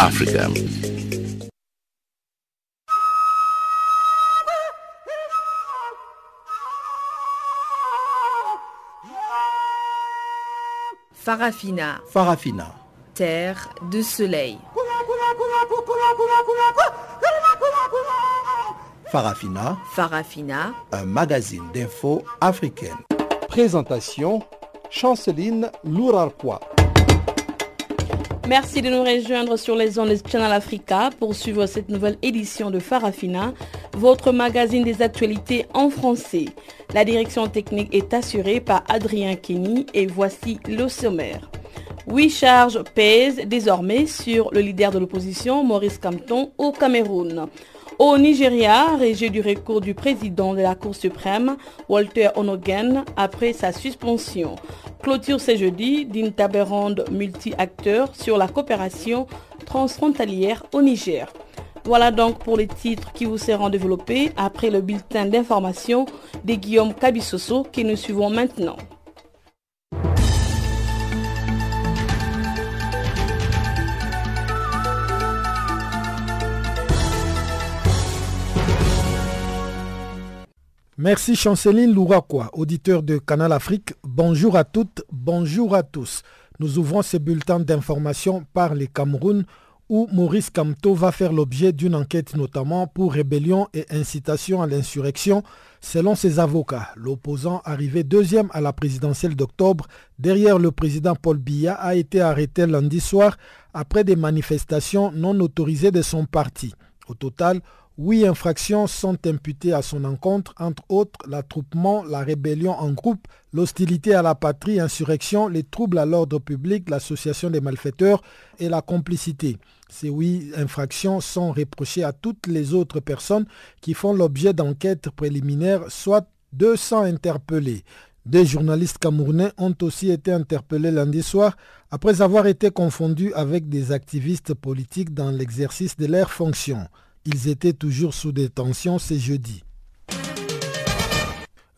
Africa. Farafina. Farafina. Terre de soleil. Farafina. Farafina. Un magazine d'infos africaine. Présentation Chanceline Lourarquois. Merci de nous rejoindre sur les ondes de Channel Africa pour suivre cette nouvelle édition de Farafina, votre magazine des actualités en français. La direction technique est assurée par Adrien Kenny et voici le sommaire. Huit charges pèsent désormais sur le leader de l'opposition, Maurice Kamton, au Cameroun. Au Nigeria, régie du recours du président de la Cour suprême, Walter Onogen, après sa suspension. Clôture ce jeudi d'une table ronde multi-acteurs sur la coopération transfrontalière au Niger. Voilà donc pour les titres qui vous seront développés après le bulletin d'information de Guillaume Kabissoso que nous suivons maintenant. Merci Chanceline Louraquois, auditeur de Canal Afrique. Bonjour à toutes, bonjour à tous. Nous ouvrons ce bulletin d'information par les Cameroun où Maurice Kamto va faire l'objet d'une enquête notamment pour rébellion et incitation à l'insurrection selon ses avocats. L'opposant arrivé deuxième à la présidentielle d'octobre derrière le président Paul Biya a été arrêté lundi soir après des manifestations non autorisées de son parti. Au total, Huit infractions sont imputées à son encontre, entre autres l'attroupement, la rébellion en groupe, l'hostilité à la patrie, insurrection, les troubles à l'ordre public, l'association des malfaiteurs et la complicité. Ces huit infractions sont reprochées à toutes les autres personnes qui font l'objet d'enquêtes préliminaires, soit 200 interpellés. Des journalistes camerounais ont aussi été interpellés lundi soir après avoir été confondus avec des activistes politiques dans l'exercice de leurs fonctions. Ils étaient toujours sous détention ce jeudi.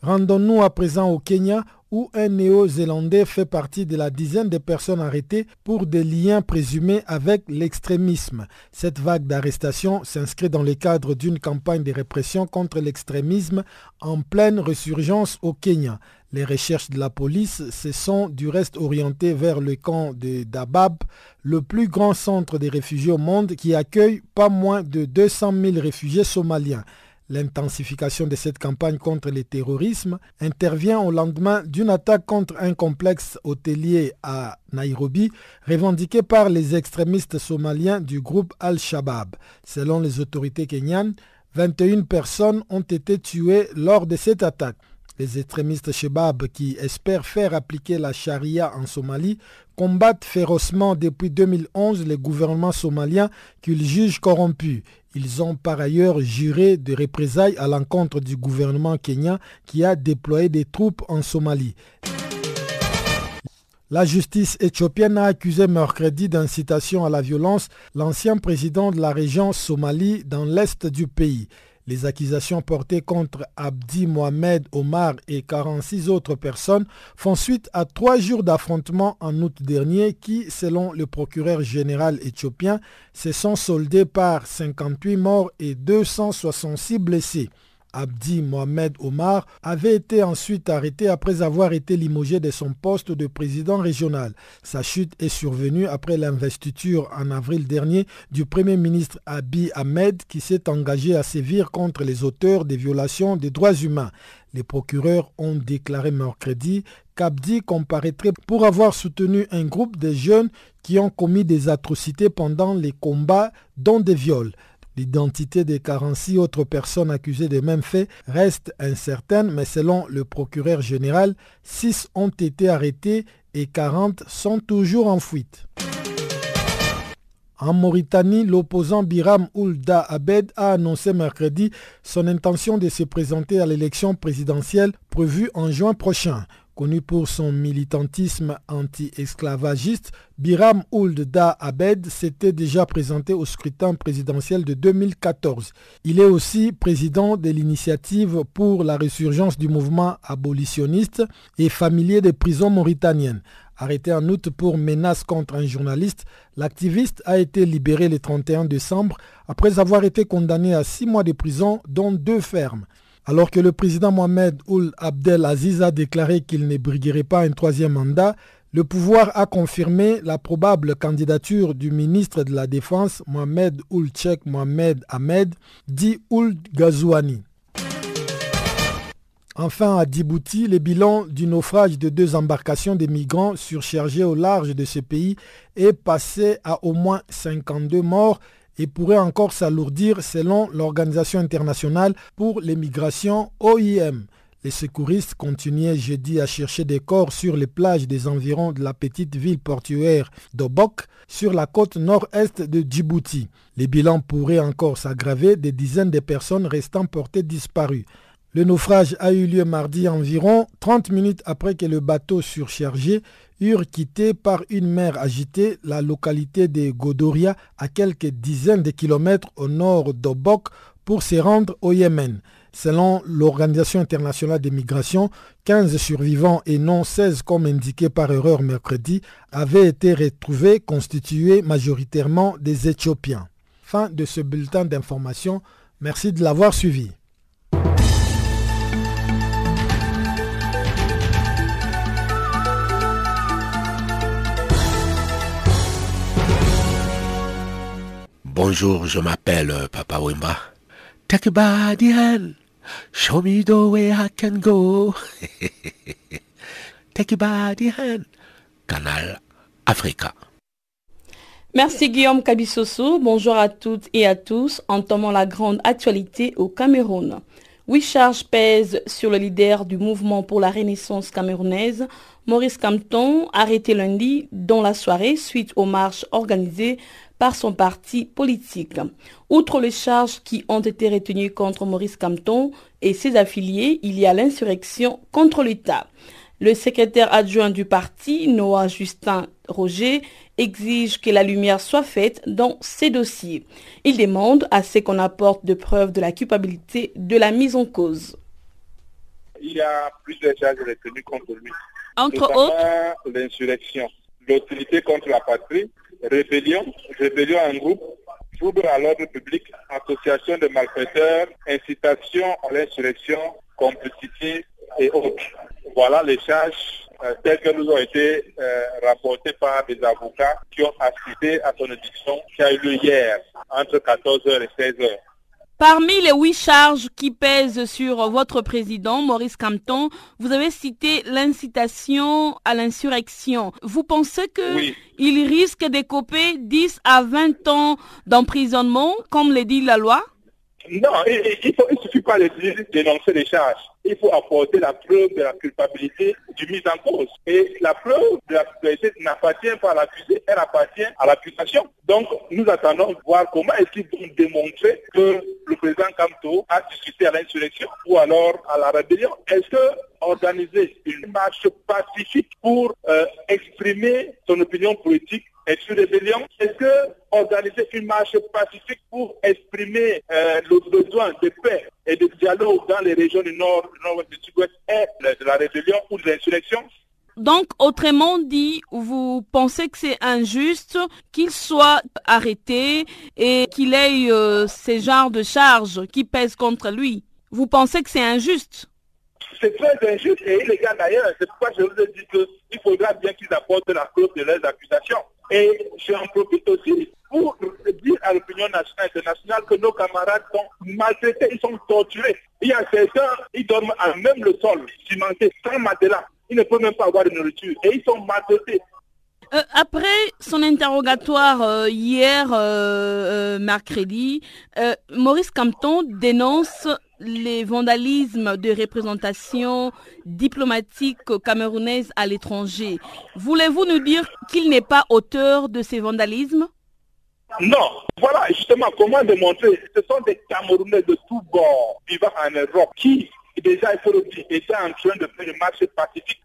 Rendons-nous à présent au Kenya où un néo-zélandais fait partie de la dizaine de personnes arrêtées pour des liens présumés avec l'extrémisme. Cette vague d'arrestations s'inscrit dans le cadre d'une campagne de répression contre l'extrémisme en pleine résurgence au Kenya. Les recherches de la police se sont du reste orientées vers le camp de Dabab, le plus grand centre des réfugiés au monde qui accueille pas moins de 200 000 réfugiés somaliens. L'intensification de cette campagne contre le terrorisme intervient au lendemain d'une attaque contre un complexe hôtelier à Nairobi revendiqué par les extrémistes somaliens du groupe Al-Shabaab. Selon les autorités kenyanes, 21 personnes ont été tuées lors de cette attaque. Les extrémistes Shebab qui espèrent faire appliquer la charia en Somalie combattent férocement depuis 2011 les gouvernements somaliens qu'ils jugent corrompus. Ils ont par ailleurs juré de représailles à l'encontre du gouvernement kenyan qui a déployé des troupes en Somalie. La justice éthiopienne a accusé mercredi d'incitation à la violence l'ancien président de la région Somalie dans l'est du pays. Les accusations portées contre Abdi Mohamed Omar et 46 autres personnes font suite à trois jours d'affrontements en août dernier qui, selon le procureur général éthiopien, se sont soldés par 58 morts et 266 blessés. Abdi Mohamed Omar avait été ensuite arrêté après avoir été limogé de son poste de président régional. Sa chute est survenue après l'investiture en avril dernier du Premier ministre Abiy Ahmed qui s'est engagé à sévir contre les auteurs des violations des droits humains. Les procureurs ont déclaré mercredi qu'Abdi comparaîtrait pour avoir soutenu un groupe de jeunes qui ont commis des atrocités pendant les combats, dont des viols. L'identité des 46 autres personnes accusées des mêmes faits reste incertaine, mais selon le procureur général, 6 ont été arrêtés et 40 sont toujours en fuite. En Mauritanie, l'opposant Biram Oulda Abed a annoncé mercredi son intention de se présenter à l'élection présidentielle prévue en juin prochain. Connu pour son militantisme anti-esclavagiste, Biram Ould Da Abed s'était déjà présenté au scrutin présidentiel de 2014. Il est aussi président de l'initiative pour la résurgence du mouvement abolitionniste et familier des prisons mauritaniennes. Arrêté en août pour menace contre un journaliste, l'activiste a été libéré le 31 décembre après avoir été condamné à six mois de prison, dont deux fermes. Alors que le président Mohamed Ould Abdel Aziz a déclaré qu'il ne briguerait pas un troisième mandat, le pouvoir a confirmé la probable candidature du ministre de la Défense Mohamed Ould Cheikh Mohamed Ahmed, dit Ould Ghazouani. Enfin, à Djibouti, le bilan du naufrage de deux embarcations de migrants surchargées au large de ce pays est passé à au moins 52 morts et pourrait encore s'alourdir selon l'Organisation internationale pour les OIM. Les secouristes continuaient jeudi à chercher des corps sur les plages des environs de la petite ville portuaire d'Obok sur la côte nord-est de Djibouti. Les bilans pourraient encore s'aggraver des dizaines de personnes restant portées disparues. Le naufrage a eu lieu mardi environ 30 minutes après que le bateau surchargé eurent quitté par une mer agitée la localité de Godoria à quelques dizaines de kilomètres au nord d'Obok pour se rendre au Yémen. Selon l'Organisation internationale des migrations, 15 survivants et non 16 comme indiqué par erreur mercredi avaient été retrouvés constitués majoritairement des Éthiopiens. Fin de ce bulletin d'information. Merci de l'avoir suivi. Bonjour, je m'appelle euh, Papa Wimba. Take a body hand. Show me the way I can go. Take a body hand. Canal Africa. Merci Guillaume Kabissoso. Bonjour à toutes et à tous. Entamons la grande actualité au Cameroun. Huit charges pèsent sur le leader du mouvement pour la renaissance camerounaise, Maurice Campton, arrêté lundi dans la soirée suite aux marches organisées par son parti politique. Outre les charges qui ont été retenues contre Maurice Campton et ses affiliés, il y a l'insurrection contre l'État. Le secrétaire adjoint du parti, Noah Justin Roger, exige que la lumière soit faite dans ces dossiers. Il demande à ce qu'on apporte de preuves de la culpabilité de la mise en cause. Il y a plusieurs charges retenues contre lui. Entre autres, l'insurrection, l'autorité contre la patrie, rébellion, rébellion en groupe, trouble à l'ordre public, association de malfaiteurs, incitation à l'insurrection, complicité et autres. Voilà les charges euh, telles que nous ont été euh, rapportées par des avocats qui ont assisté à son audition qui a eu lieu hier entre 14h et 16h. Parmi les huit charges qui pèsent sur votre président, Maurice Campton, vous avez cité l'incitation à l'insurrection. Vous pensez qu'il risque d'écoper 10 à 20 ans d'emprisonnement, comme le dit la loi? Non, il pas de dénoncer les charges il faut apporter la preuve de la culpabilité du mise en cause. Et la preuve de la culpabilité n'appartient pas à l'accusé, elle appartient à l'accusation. Donc, nous attendons de voir comment est-ce qu'ils vont démontrer que le président Kamto a discuté à l'insurrection ou alors à la rébellion. Est-ce que organiser une marche pacifique pour euh, exprimer son opinion politique est une rébellion Est-ce que organiser une marche pacifique pour exprimer euh, le besoin de paix et de dialogue dans les régions du nord, du nord-ouest, du sud-ouest est de la rébellion ou de l'insurrection? Donc, autrement dit, vous pensez que c'est injuste qu'il soit arrêté et qu'il ait euh, ces genres de charges qui pèsent contre lui? Vous pensez que c'est injuste? C'est très injuste et illégal d'ailleurs. C'est pourquoi je vous ai dit qu'il faudra bien qu'ils apportent la clause de leurs accusations. Et j'en profite aussi pour dire à l'opinion nationale et internationale que nos camarades sont maltraités, ils sont torturés. Il y a certains, ils dorment à même le sol, cimenté, sans matelas. Ils ne peuvent même pas avoir de nourriture. Et ils sont maltraités. Euh, après son interrogatoire euh, hier, euh, mercredi, Maurice Campton dénonce les vandalismes de représentation diplomatique camerounaise à l'étranger. Voulez-vous nous dire qu'il n'est pas auteur de ces vandalismes? Non. Voilà justement comment démontrer? Ce sont des Camerounais de tous bords vivant en Europe qui, déjà, il faut en train de faire une marche pacifique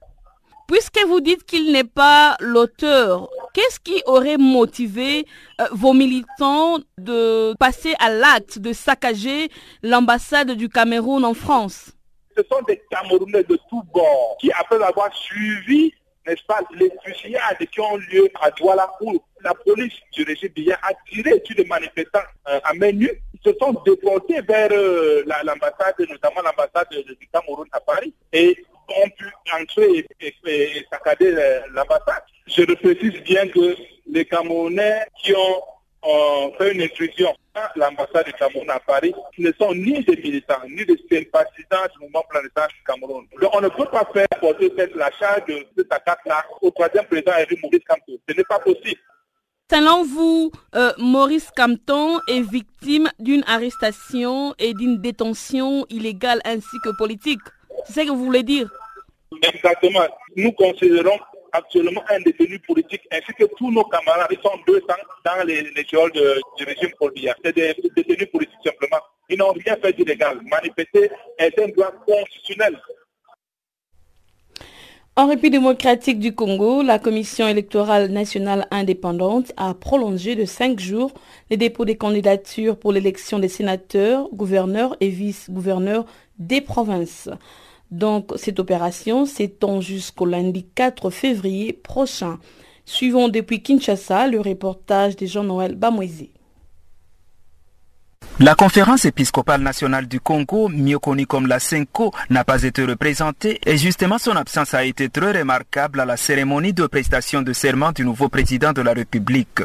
Puisque vous dites qu'il n'est pas l'auteur, qu'est-ce qui aurait motivé euh, vos militants de passer à l'acte de saccager l'ambassade du Cameroun en France? Ce sont des Camerounais de tous bords qui, après avoir suivi n'est-ce pas, les fusillades qui ont lieu à Douala où la police du régime bien a tiré sur les manifestants euh, à main nue, se sont déportés vers euh, l'ambassade, notamment l'ambassade du Cameroun à Paris, et ont pu entrer et, saccader l'ambassade. Je précise bien que les Camerounais qui ont fait une intrusion à l'ambassade du Cameroun à Paris ne sont ni des militants, ni des sympathisants du mouvement planétaire du Cameroun. Donc on ne peut pas faire porter la charge de cette attaque-là au troisième président Henri Maurice Kamto. Ce n'est pas possible. Selon vous, euh, Maurice Campton est victime d'une arrestation et d'une détention illégale ainsi que politique. C'est ce que vous voulez dire? Exactement. Nous considérons actuellement un détenu politique ainsi que tous nos camarades, ils sont 200 dans les, les geôles du régime Colbia. C'est des détenus politiques simplement. Ils n'ont rien fait d'illégal. Manifester est un droit constitutionnel. En République démocratique du Congo, la Commission électorale nationale indépendante a prolongé de cinq jours les dépôts des candidatures pour l'élection des sénateurs, gouverneurs et vice-gouverneurs des provinces. Donc cette opération s'étend jusqu'au lundi 4 février prochain. Suivons depuis Kinshasa le reportage de Jean-Noël Bamoisé. La conférence épiscopale nationale du Congo, mieux connue comme la CENCO, n'a pas été représentée et justement son absence a été très remarquable à la cérémonie de prestation de serment du nouveau président de la République.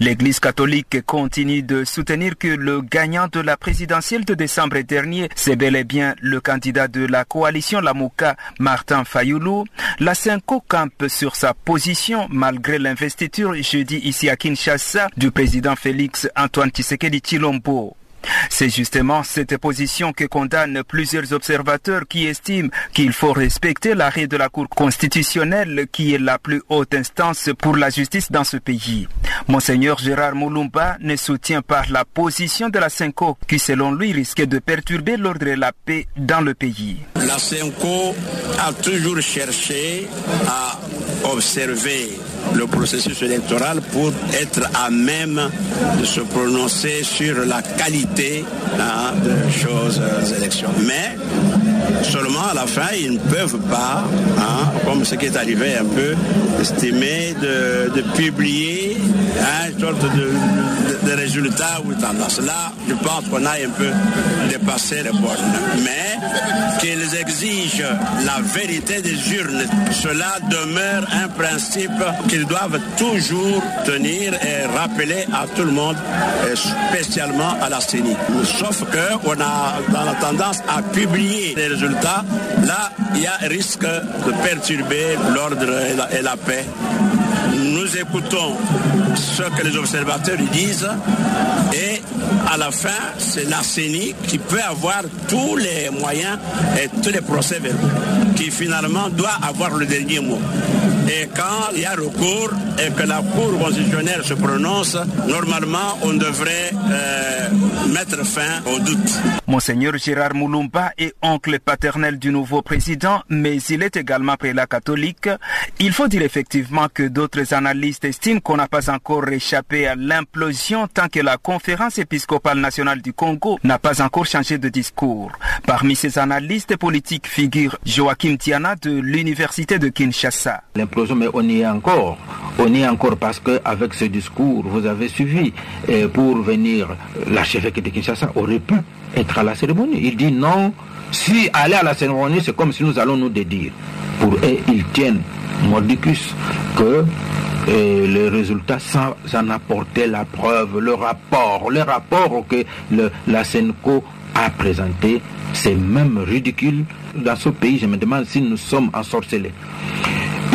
L'Église catholique continue de soutenir que le gagnant de la présidentielle de décembre dernier, c'est bel et bien le candidat de la coalition Lamouka, Martin Fayoulou. La Cinco campe sur sa position malgré l'investiture jeudi ici à Kinshasa du président Félix Antoine Tshisekedi Chilombo. C'est justement cette position que condamnent plusieurs observateurs qui estiment qu'il faut respecter l'arrêt de la Cour constitutionnelle qui est la plus haute instance pour la justice dans ce pays. Monseigneur Gérard Moulumba ne soutient pas la position de la CENCO qui selon lui risquait de perturber l'ordre et la paix dans le pays. La CENCO a toujours cherché à observer le processus électoral pour être à même de se prononcer sur la qualité de choses euh, élections. Mais seulement à la fin, ils ne peuvent pas, hein, comme ce qui est arrivé un peu, estimer de, publier hein, sorte de, résultats ou tendance. Là, je pense qu'on a un peu dépassé les bornes. Mais qu'ils exigent la vérité des urnes, cela demeure un principe qu'ils doivent toujours tenir et rappeler à tout le monde, spécialement à la Sauf qu'on a dans la tendance à publier les résultats. Là, il y a risque de perturber l'ordre et la paix nous écoutons ce que les observateurs disent et à la fin, c'est la CENI qui peut avoir tous les moyens et tous les procès verbaux, qui finalement doit avoir le dernier mot. Et quand il y a recours et que la Cour constitutionnelle se prononce, normalement, on devrait euh, mettre fin au doute. Monseigneur Gérard Moulumba est oncle paternel du nouveau président, mais il est également prélat catholique. Il faut dire effectivement que d'autres analystes estiment qu'on n'a pas encore échappé à l'implosion tant que la conférence épiscopale nationale du Congo n'a pas encore changé de discours. Parmi ces analystes politiques figure Joachim Tiana de l'université de Kinshasa mais on y est encore. On y est encore parce qu'avec ce discours, vous avez suivi, pour venir, l'archevêque de Kinshasa aurait pu être à la cérémonie. Il dit non, si aller à la cérémonie, c'est comme si nous allons nous dédire. Pour eux, ils tiennent mordicus que les résultats sans en apporter la preuve, le rapport, le rapport que le, la SENCO a présenté, c'est même ridicule. Dans ce pays, je me demande si nous sommes ensorcelés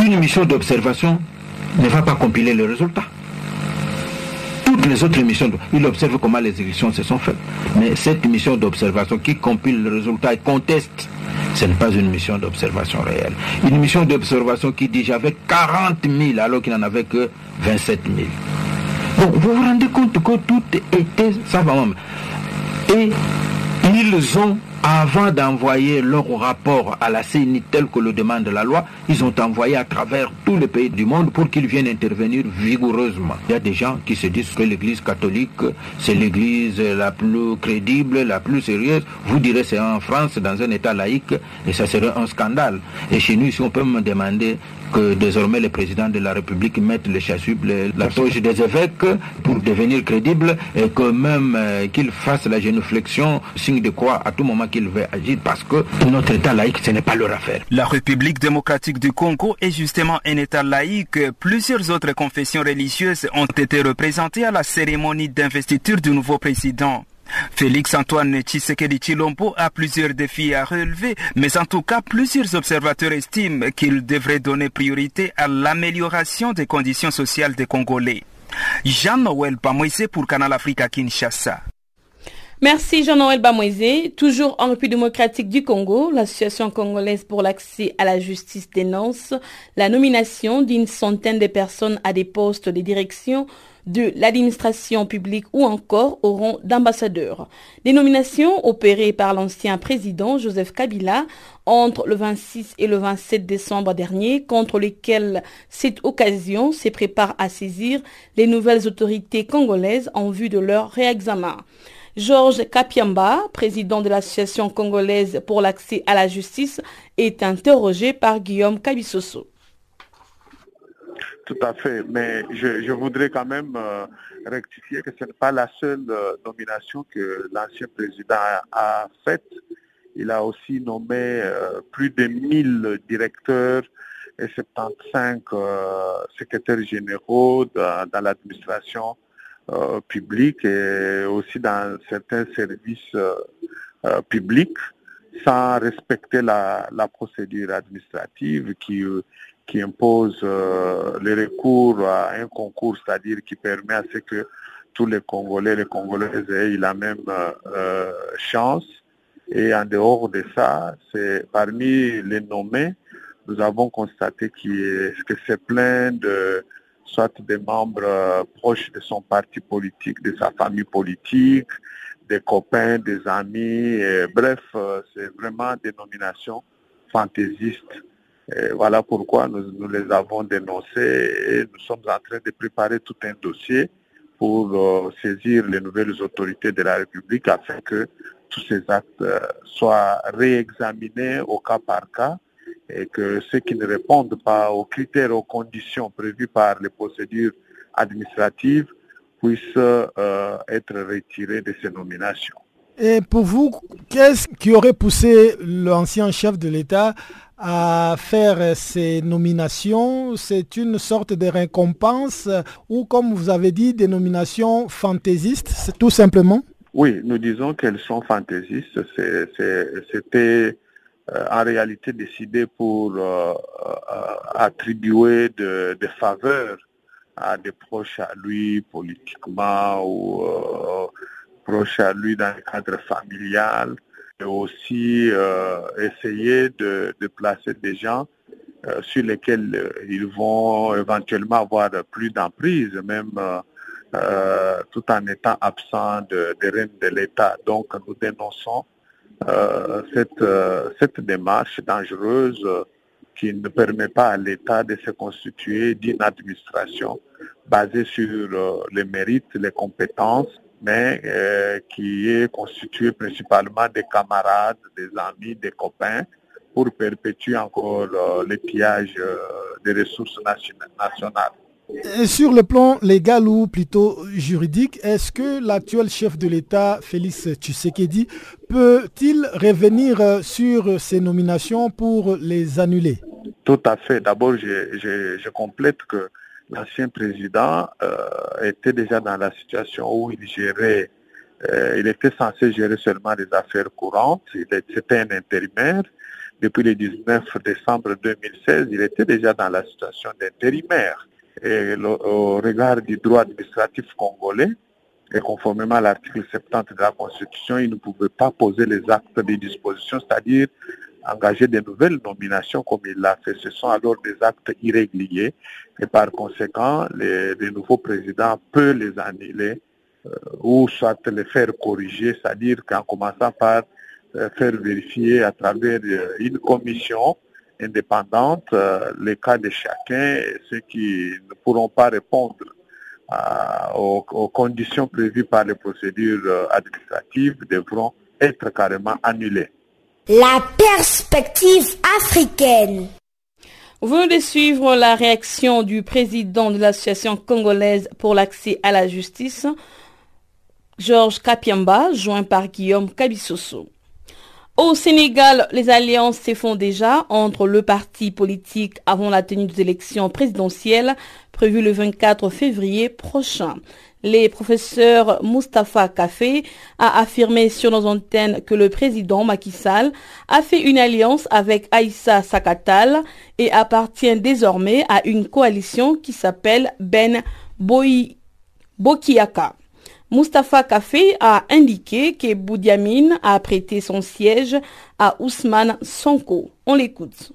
une mission d'observation ne va pas compiler les résultats. Toutes les autres missions, il observe comment les élections se sont faites. Mais cette mission d'observation qui compile les résultats et conteste, ce n'est pas une mission d'observation réelle. Une mission d'observation qui dit j'avais 40 000 alors qu'il n'en avait que 27 000. Bon, vous vous rendez compte que tout était ça va même. Et ils ont avant d'envoyer leur rapport à la CENI tel que le demande la loi, ils ont envoyé à travers tous les pays du monde pour qu'ils viennent intervenir vigoureusement. Il y a des gens qui se disent que l'église catholique, c'est l'église la plus crédible, la plus sérieuse. Vous direz c'est en France, dans un état laïque, et ça serait un scandale. Et chez nous, si on peut me demander que désormais le président de la République mette le chasuble, la toge des évêques pour devenir crédible et que même euh, qu'il fasse la génuflexion, signe de quoi à tout moment qu'il veut agir parce que notre État laïque, ce n'est pas leur affaire. La République démocratique du Congo est justement un État laïque. Plusieurs autres confessions religieuses ont été représentées à la cérémonie d'investiture du nouveau président. Félix Antoine Tshisekedi Chilombo a plusieurs défis à relever, mais en tout cas, plusieurs observateurs estiment qu'il devrait donner priorité à l'amélioration des conditions sociales des Congolais. Jean-Noël Pamoisé pour Canal Africa Kinshasa. Merci Jean-Noël Bamoisé. Toujours en République démocratique du Congo, l'Association congolaise pour l'accès à la justice dénonce la nomination d'une centaine de personnes à des postes de direction de l'administration publique ou encore au rang d'ambassadeur. Des nominations opérées par l'ancien président Joseph Kabila entre le 26 et le 27 décembre dernier, contre lesquelles cette occasion se prépare à saisir les nouvelles autorités congolaises en vue de leur réexamen. Georges Kapiamba, président de l'Association congolaise pour l'accès à la justice, est interrogé par Guillaume Kabisoso. Tout à fait, mais je, voudrais quand même euh, rectifier que ce n'est pas la seule euh, nomination que l'ancien président a, faite. Il a aussi nommé euh, plus de 1000 directeurs et 75 secrétaires généraux dans, l'administration publique et aussi dans certains services publics sans respecter la, la procédure administrative qui qui impose euh, le recours à un concours, c'est-à-dire qui permet à ce que tous les Congolais, les Congolaises aient la même euh, chance. Et en dehors de ça, c'est parmi les nommés, nous avons constaté que c'est plein de soit des membres euh, proches de son parti politique, de sa famille politique, des copains, des amis, bref, c'est vraiment des nominations fantaisistes. Voilà pourquoi nous, les avons dénoncés et nous sommes en train de préparer tout un dossier pour euh, saisir les nouvelles autorités de la République afin que tous ces actes euh, soient réexaminés au cas par cas et que ceux qui ne répondent pas aux critères, aux conditions prévues par les procédures administratives puissent euh, être retirés de ces nominations. Et pour vous, qu'est-ce qui aurait poussé l'ancien chef de l'État à faire ces nominations? C'est une sorte de récompense ou, comme vous avez dit, des nominations fantaisistes, tout simplement? Oui, nous disons qu'elles sont fantaisistes. C'était en réalité décidé pour euh, euh, attribuer des faveurs à des proches à lui politiquement ou proches à lui dans le cadre familial et aussi euh, essayer de, placer des gens euh, sur lesquels euh, ils vont éventuellement avoir plus d'emprise, même tout en étant absents de, règnes de l'État. Donc nous dénonçons cette, cette démarche dangereuse qui ne permet pas à l'État de se constituer d'une administration basée sur les mérites, les compétences mais euh, qui est constitué principalement des camarades, des amis, des copains, pour perpétuer encore euh, le pillage euh, des ressources nationales. Sur le plan légal ou plutôt juridique, est-ce que l'actuel chef de l'État, Félix Tshisekedi, peut-il revenir sur ces nominations pour les annuler? Tout à fait. D'abord, je, complète que l'ancien président euh, était déjà dans la situation où il gérait, euh, il était censé gérer seulement des affaires courantes, c'était un intérimaire. Depuis le 19 décembre 2016, il était déjà dans la situation d'intérimaire. Et au regard du droit administratif congolais, et conformément à l'article 70 de la Constitution, il ne pouvait pas poser les actes de disposition, c'est-à-dire engager de nouvelles nominations comme il l'a fait. Ce sont alors des actes irréguliers et par conséquent, les, nouveaux présidents peuvent les annuler euh, ou soit les faire corriger, c'est-à-dire qu'en commençant par faire vérifier à travers une commission indépendante les cas de chacun, ceux qui ne pourront pas répondre aux, conditions prévues par les procédures administratives devront être carrément annulés. La perspective africaine. Vous venez de suivre la réaction du président de l'Association congolaise pour l'accès à la justice, Georges Kapiamba, joint par Guillaume Kabisoso. Au Sénégal, les alliances se font déjà entre le parti politique avant la tenue des élections présidentielles prévues le 24 février prochain. Les professeurs Mustapha Kafé a affirmé sur nos antennes que le président Macky Sall a fait une alliance avec Aïssa Sakatal et appartient désormais à une coalition qui s'appelle Ben Bokiaka. Mustafa Kafé a indiqué que Boudiamine a prêté son siège à Ousmane Sonko. On l'écoute.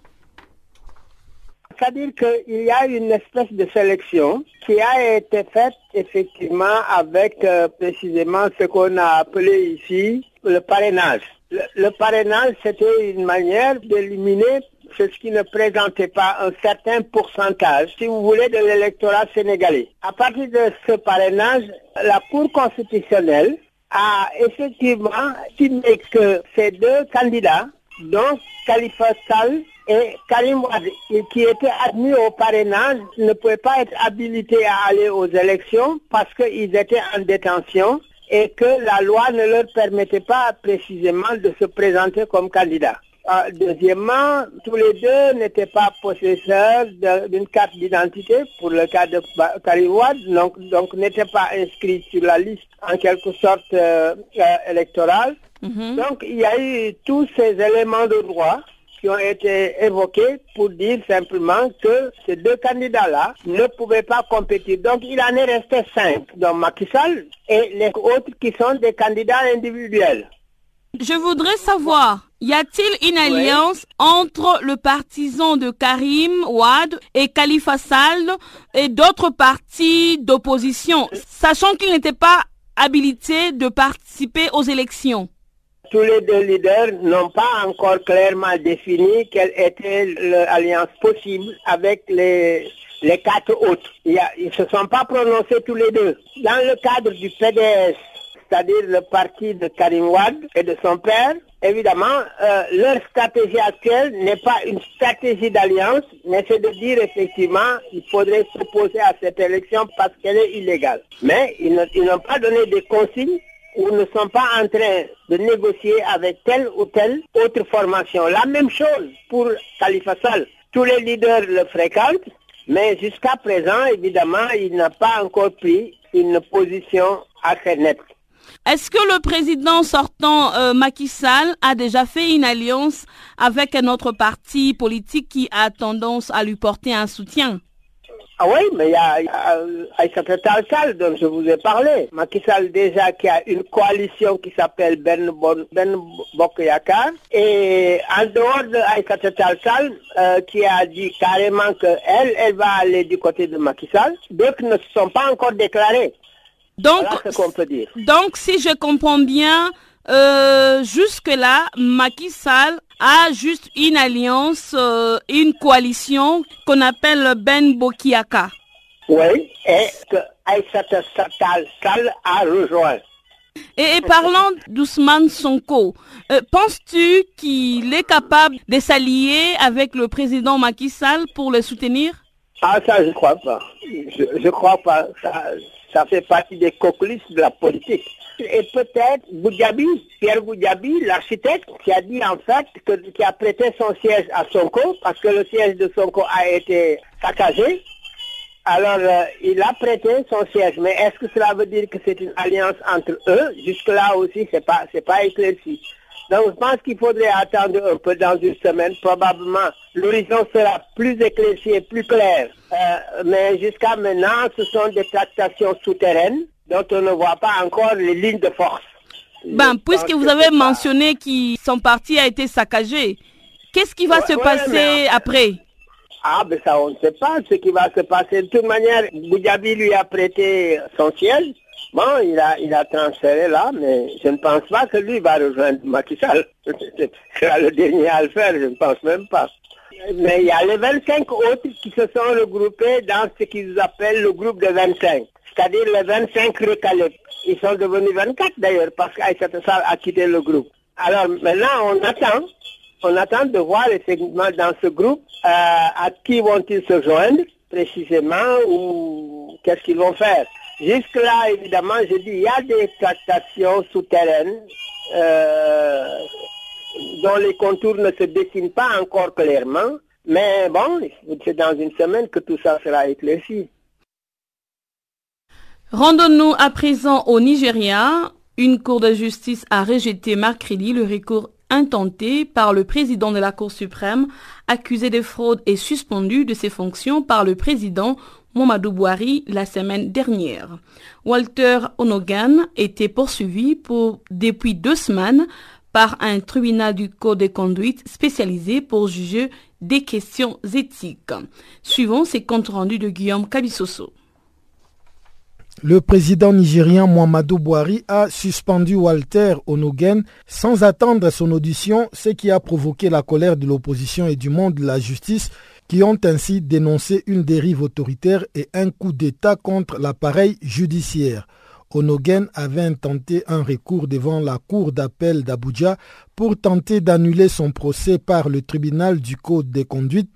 C'est-à-dire qu'il y a une espèce de sélection qui a été faite effectivement avec euh, précisément ce qu'on a appelé ici le parrainage. le parrainage, c'était une manière d'éliminer c'est ce qui ne présentait pas un certain pourcentage, si vous voulez, de l'électorat sénégalais. À partir de ce parrainage, la Cour constitutionnelle a effectivement estimé que ces deux candidats, donc Khalifa Sall et Karim Wad, qui étaient admis au parrainage, ne pouvaient pas être habilités à aller aux élections parce qu'ils étaient en détention et que la loi ne leur permettait pas précisément de se présenter comme candidats. Ah, deuxièmement, tous les deux n'étaient pas possesseurs d'une carte d'identité pour le cas de Kariwad, donc, donc n'étaient pas inscrits sur la liste en quelque sorte euh, euh, électorale. Mhm. Donc il y a eu tous ces éléments de droit qui ont été évoqués pour dire simplement que ces deux candidats-là ne pouvaient pas compétir. Donc il en est resté cinq, donc Macky Sall et les autres qui sont des candidats individuels. Je voudrais savoir, y a-t-il une alliance entre le partisan de Karim Ouad et Khalifa Sall et d'autres partis d'opposition, sachant qu'ils n'étaient pas habilités de participer aux élections? Tous les deux leaders n'ont pas encore clairement défini quelle était l'alliance possible avec les, les quatre autres. ils ne se sont pas prononcés tous les deux. Dans le cadre du PDS, c'est-à-dire le parti de Karim Wad et de son père, évidemment, euh, leur stratégie actuelle n'est pas une stratégie d'alliance, mais c'est de dire effectivement qu'il faudrait s'opposer à cette élection parce qu'elle est illégale. Mais ils n'ont pas donné de consignes ou ne sont pas en train de négocier avec telle ou telle autre formation. La même chose pour Khalifa Sall. Tous les leaders le fréquentent, mais jusqu'à présent, évidemment, il n'a pas encore pris une position assez nette. Est-ce que le président sortant euh, Macky Sall a déjà fait une alliance avec un autre parti politique qui a tendance à lui porter un soutien? Ah oui, mais il y a, Aïssata Tal dont je vous ai parlé. Macky Sall déjà qui a une coalition qui s'appelle Ben, bon. Et en dehors de Aïssata Tal euh, qui a dit carrément qu'elle, elle va aller du côté de Macky Sall, d'autres ne se sont pas encore déclarés. Donc, donc si je comprends bien, euh, jusque-là, Macky Sall a juste une alliance, euh, une coalition qu'on appelle Ben Bokiaka. Oui, et que Aïssata Sall a rejoint. Et, parlant d'Ousmane Sonko, euh, penses-tu qu'il est capable de s'allier avec le président Macky Sall pour le soutenir? Ah, ça, je crois pas. Je, je crois pas. Ça, ça fait partie des coquelisses de la politique. Et peut-être Boudjabi, Pierre Boudjabi, l'architecte, qui a dit en fait, que, qui a prêté son siège à Sonko, parce que le siège de Sonko a été saccagé. Alors, euh, il a prêté son siège. Mais est-ce que cela veut dire que c'est une alliance entre eux? Jusque-là aussi, c'est pas, pas éclairci. Donc je pense qu'il faudrait attendre un peu dans une semaine. Probablement, l'horizon sera plus éclairci et plus clair. Euh, mais jusqu'à maintenant, ce sont des tractations souterraines dont on ne voit pas encore les lignes de force. Ben, puisque vous avez mentionné que son parti a été saccagé, qu'est-ce qui va se passer après? Ah, ben ça, on ne sait pas ce qui va se passer. De toute manière, Boudjabi lui a prêté son ciel. Bon, il a, il a transféré là, mais je ne pense pas que lui va rejoindre Macky Sall. sera le dernier à le faire, je ne pense même pas. Mais il y a les 25 autres qui se sont regroupés dans ce qu'ils appellent le groupe de 25, c'est-à-dire les 25 recalés. Ils sont devenus 24 d'ailleurs parce qu'Aïssata Sall a quitté le groupe. Alors maintenant, on attend, on attend de voir effectivement dans ce groupe euh, à qui vont-ils se joindre précisément ou qu'est-ce qu'ils vont faire. Jusque-là, évidemment, je dis, il y a des tractations souterraines euh, dont les contours ne se dessinent pas encore clairement. Mais bon, c'est dans une semaine que tout ça sera éclairci. Rendons-nous à présent au Nigeria. Une cour de justice a rejeté mercredi le recours intenté par le président de la Cour suprême, accusé de fraude et suspendu de ses fonctions par le président Momadou Bouhari la semaine dernière. Walter Onogan était poursuivi pour, depuis deux semaines par un tribunal du code de conduite spécialisé pour juger des questions éthiques. Suivant ces comptes rendus de Guillaume Kabissoso. Le président nigérien Mohamedou Bouhari a suspendu Walter Onogen sans attendre son audition, ce qui a provoqué la colère de l'opposition et du monde de la justice qui ont ainsi dénoncé une dérive autoritaire et un coup d'État contre l'appareil judiciaire. Onogen avait intenté un recours devant la Cour d'appel d'Abuja pour tenter d'annuler son procès par le tribunal du Code des conduites,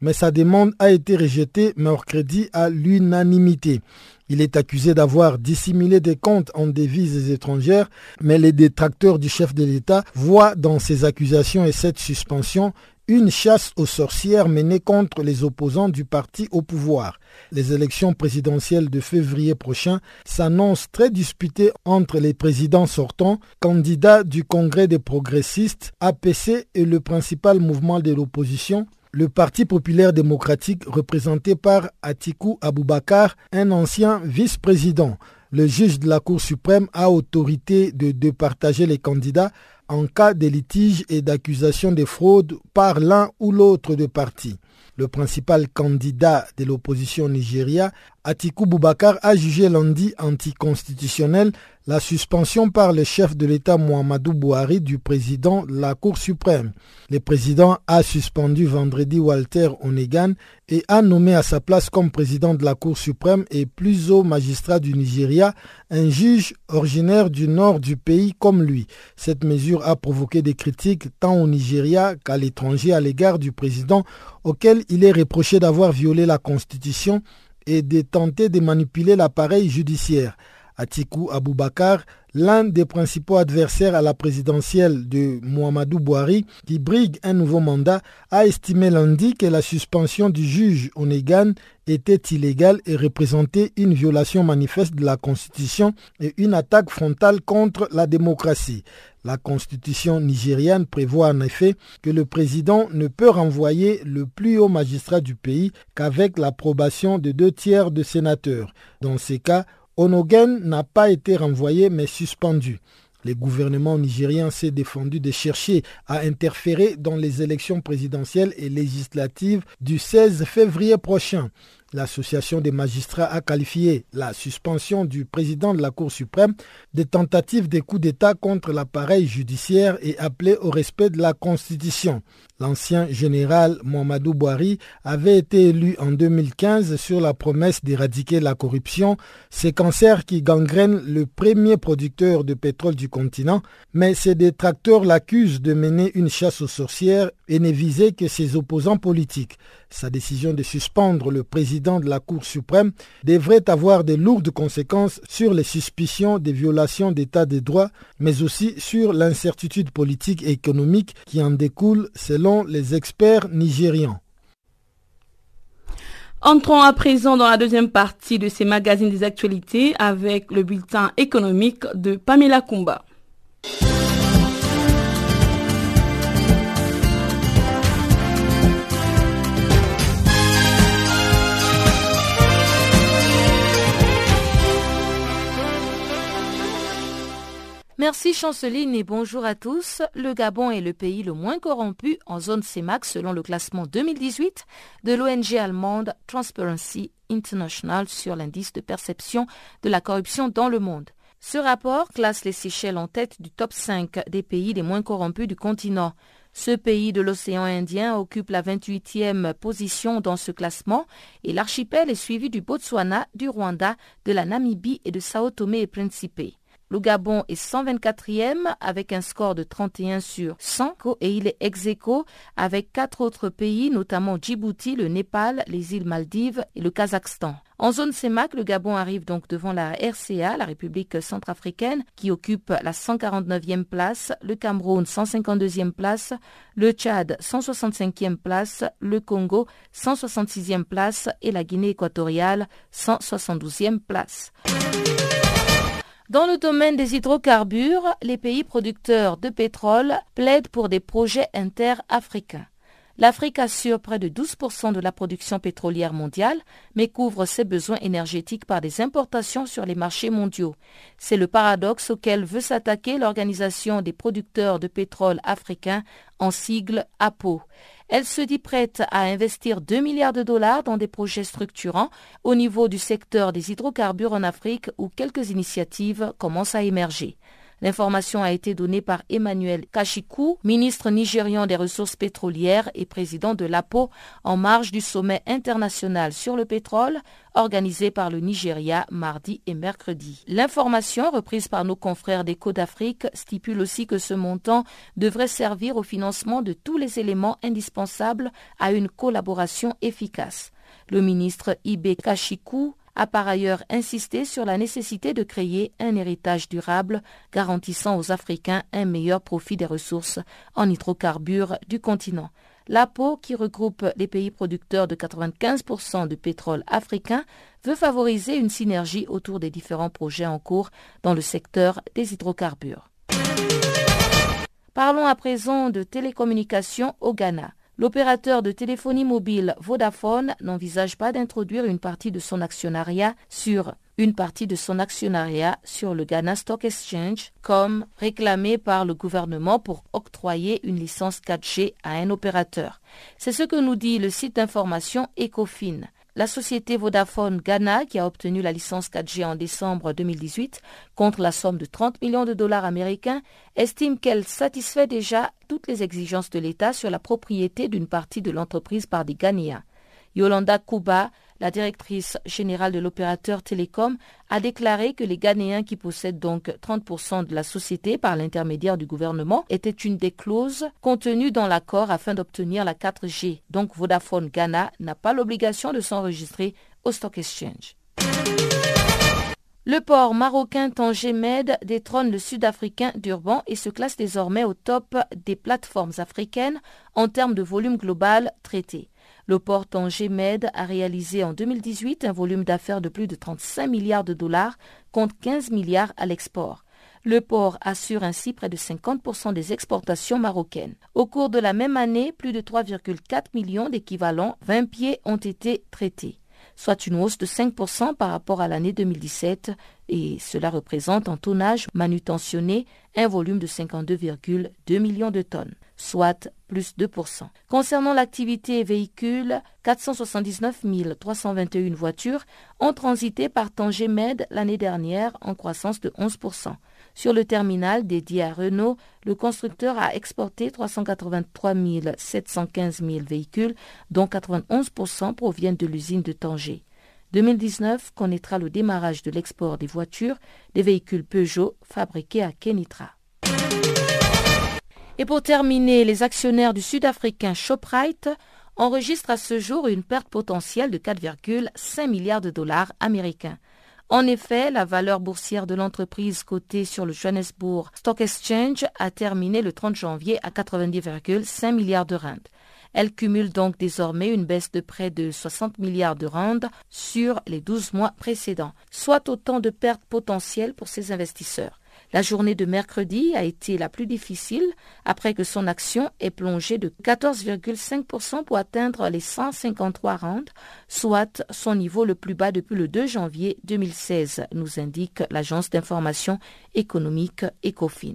mais sa demande a été rejetée mercredi à l'unanimité. Il est accusé d'avoir dissimulé des comptes en devises étrangères, mais les détracteurs du chef de l'État voient dans ces accusations et cette suspension une chasse aux sorcières menée contre les opposants du parti au pouvoir. Les élections présidentielles de février prochain s'annoncent très disputées entre les présidents sortants, candidats du Congrès des progressistes, APC et le principal mouvement de l'opposition, le Parti populaire démocratique représenté par Atiku Abubakar, un ancien vice-président. Le juge de la Cour suprême a autorité de départager les candidats en cas de litige et d'accusation de fraude par l'un ou l'autre des partis. Le principal candidat de l'opposition Nigeria, Atiku Bubakar, a jugé lundi anticonstitutionnel la suspension par le chef de l'État Muhammadu Buhari du président de la Cour suprême. Le président a suspendu vendredi Walter Onegan et a nommé à sa place comme président de la Cour suprême et plus haut magistrat du Nigeria un juge originaire du nord du pays comme lui. Cette mesure a provoqué des critiques tant au Nigeria qu'à l'étranger à l'égard du président auquel il est reproché d'avoir violé la Constitution et de tenter de manipuler l'appareil judiciaire. Atiku Abubakar, l'un des principaux adversaires à la présidentielle de Muhammadu Buhari, qui brigue un nouveau mandat, a estimé lundi que la suspension du juge Onegan était illégale et représentait une violation manifeste de la Constitution et une attaque frontale contre la démocratie. La constitution nigériane prévoit en effet que le président ne peut renvoyer le plus haut magistrat du pays qu'avec l'approbation de deux tiers de sénateurs. Dans ces cas, Onogen n'a pas été renvoyé mais suspendu. Le gouvernement nigérien s'est défendu de chercher à interférer dans les élections présidentielles et législatives du 16 février prochain. L'association des magistrats a qualifié la suspension du président de la Cour suprême de tentative de coup d'État contre l'appareil judiciaire et appelé au respect de la Constitution. L'ancien général Mohamedou Bouhari avait été élu en 2015 sur la promesse d'éradiquer la corruption, ces cancers qui gangrènent le premier producteur de pétrole du continent, mais ses détracteurs l'accusent de mener une chasse aux sorcières et ne viser que ses opposants politiques. Sa décision de suspendre le président de la Cour suprême devrait avoir de lourdes conséquences sur les suspicions de violations d'état de droit, mais aussi sur l'incertitude politique et économique qui en découle selon les experts nigérians. Entrons à présent dans la deuxième partie de ces magazines des actualités avec le bulletin économique de Pamela Kumba. Merci Chanceline et bonjour à tous. Le Gabon est le pays le moins corrompu en zone CEMAC selon le classement 2018 de l'ONG allemande Transparency International sur l'indice de perception de la corruption dans le monde. Ce rapport classe les Seychelles en tête du top 5 des pays les moins corrompus du continent. Ce pays de l'océan Indien occupe la 28e position dans ce classement et l'archipel est suivi du Botswana, du Rwanda, de la Namibie et de Sao Tomé et Principe. Le Gabon est 124e avec un score de 31 sur 100 et il est ex aequo avec quatre autres pays, notamment Djibouti, le Népal, les îles Maldives et le Kazakhstan. En zone CEMAC, le Gabon arrive donc devant la RCA, la République centrafricaine, qui occupe la 149e place, le Cameroun 152e place, le Tchad 165e place, le Congo 166e place et la Guinée équatoriale 172e place. Dans le domaine des hydrocarbures, les pays producteurs de pétrole plaident pour des projets inter-africains. L'Afrique assure près de 12% de la production pétrolière mondiale, mais couvre ses besoins énergétiques par des importations sur les marchés mondiaux. C'est le paradoxe auquel veut s'attaquer l'Organisation des producteurs de pétrole africains, en sigle APO. Elle se dit prête à investir 2 milliards de dollars dans des projets structurants au niveau du secteur des hydrocarbures en Afrique où quelques initiatives commencent à émerger. L'information a été donnée par Emmanuel Kashiku, ministre nigérian des ressources pétrolières et président de l'APO, en marge du sommet international sur le pétrole organisé par le Nigeria mardi et mercredi. L'information, reprise par nos confrères d'Écho d'Afrique, stipule aussi que ce montant devrait servir au financement de tous les éléments indispensables à une collaboration efficace. Le ministre Ibe Kashiku a par ailleurs insisté sur la nécessité de créer un héritage durable garantissant aux Africains un meilleur profit des ressources en hydrocarbures du continent. L'APO, qui regroupe les pays producteurs de 95% de pétrole africain, veut favoriser une synergie autour des différents projets en cours dans le secteur des hydrocarbures. Parlons à présent de télécommunications au Ghana. L'opérateur de téléphonie mobile Vodafone n'envisage pas d'introduire une partie de son actionnariat sur une partie de son actionnariat sur le Ghana Stock Exchange comme réclamé par le gouvernement pour octroyer une licence 4G à un opérateur. C'est ce que nous dit le site d'information Ecofin. La société Vodafone Ghana, qui a obtenu la licence 4G en décembre 2018 contre la somme de 30 millions de dollars américains, estime qu'elle satisfait déjà toutes les exigences de l'État sur la propriété d'une partie de l'entreprise par des Ghanéens. Yolanda Kuba, la directrice générale de l'opérateur télécom a déclaré que les Ghanéens qui possèdent donc 30% de la société par l'intermédiaire du gouvernement étaient une des clauses contenues dans l'accord afin d'obtenir la 4G. Donc Vodafone Ghana n'a pas l'obligation de s'enregistrer au Stock Exchange. Le port marocain Tanger Med détrône le sud-africain Durban et se classe désormais au top des plateformes africaines en termes de volume global traité. Le port Tanger Med a réalisé en 2018 un volume d'affaires de plus de 35 milliards de dollars contre 15 milliards à l'export. Le port assure ainsi près de 50% des exportations marocaines. Au cours de la même année, plus de 3,4 millions d'équivalents 20 pieds ont été traités, soit une hausse de 5% par rapport à l'année 2017 et cela représente en tonnage manutentionné un volume de 52,2 millions de tonnes soit plus 2%. Concernant l'activité véhicule, 479 321 voitures ont transité par Tanger Med l'année dernière en croissance de 11%. Sur le terminal dédié à Renault, le constructeur a exporté 383 715 000 véhicules, dont 91% proviennent de l'usine de Tanger. 2019 connaîtra le démarrage de l'export des voitures des véhicules Peugeot fabriqués à Kenitra. Et pour terminer, les actionnaires du sud-africain Shoprite enregistrent à ce jour une perte potentielle de 4,5 milliards de dollars américains. En effet, la valeur boursière de l'entreprise cotée sur le Johannesburg Stock Exchange a terminé le 30 janvier à 90,5 milliards de rand. Elle cumule donc désormais une baisse de près de 60 milliards de rand sur les 12 mois précédents, soit autant de pertes potentielles pour ses investisseurs. La journée de mercredi a été la plus difficile après que son action ait plongé de 14,5% pour atteindre les 153 rounds, soit son niveau le plus bas depuis le 2 janvier 2016, nous indique l'agence d'information économique Ecofin.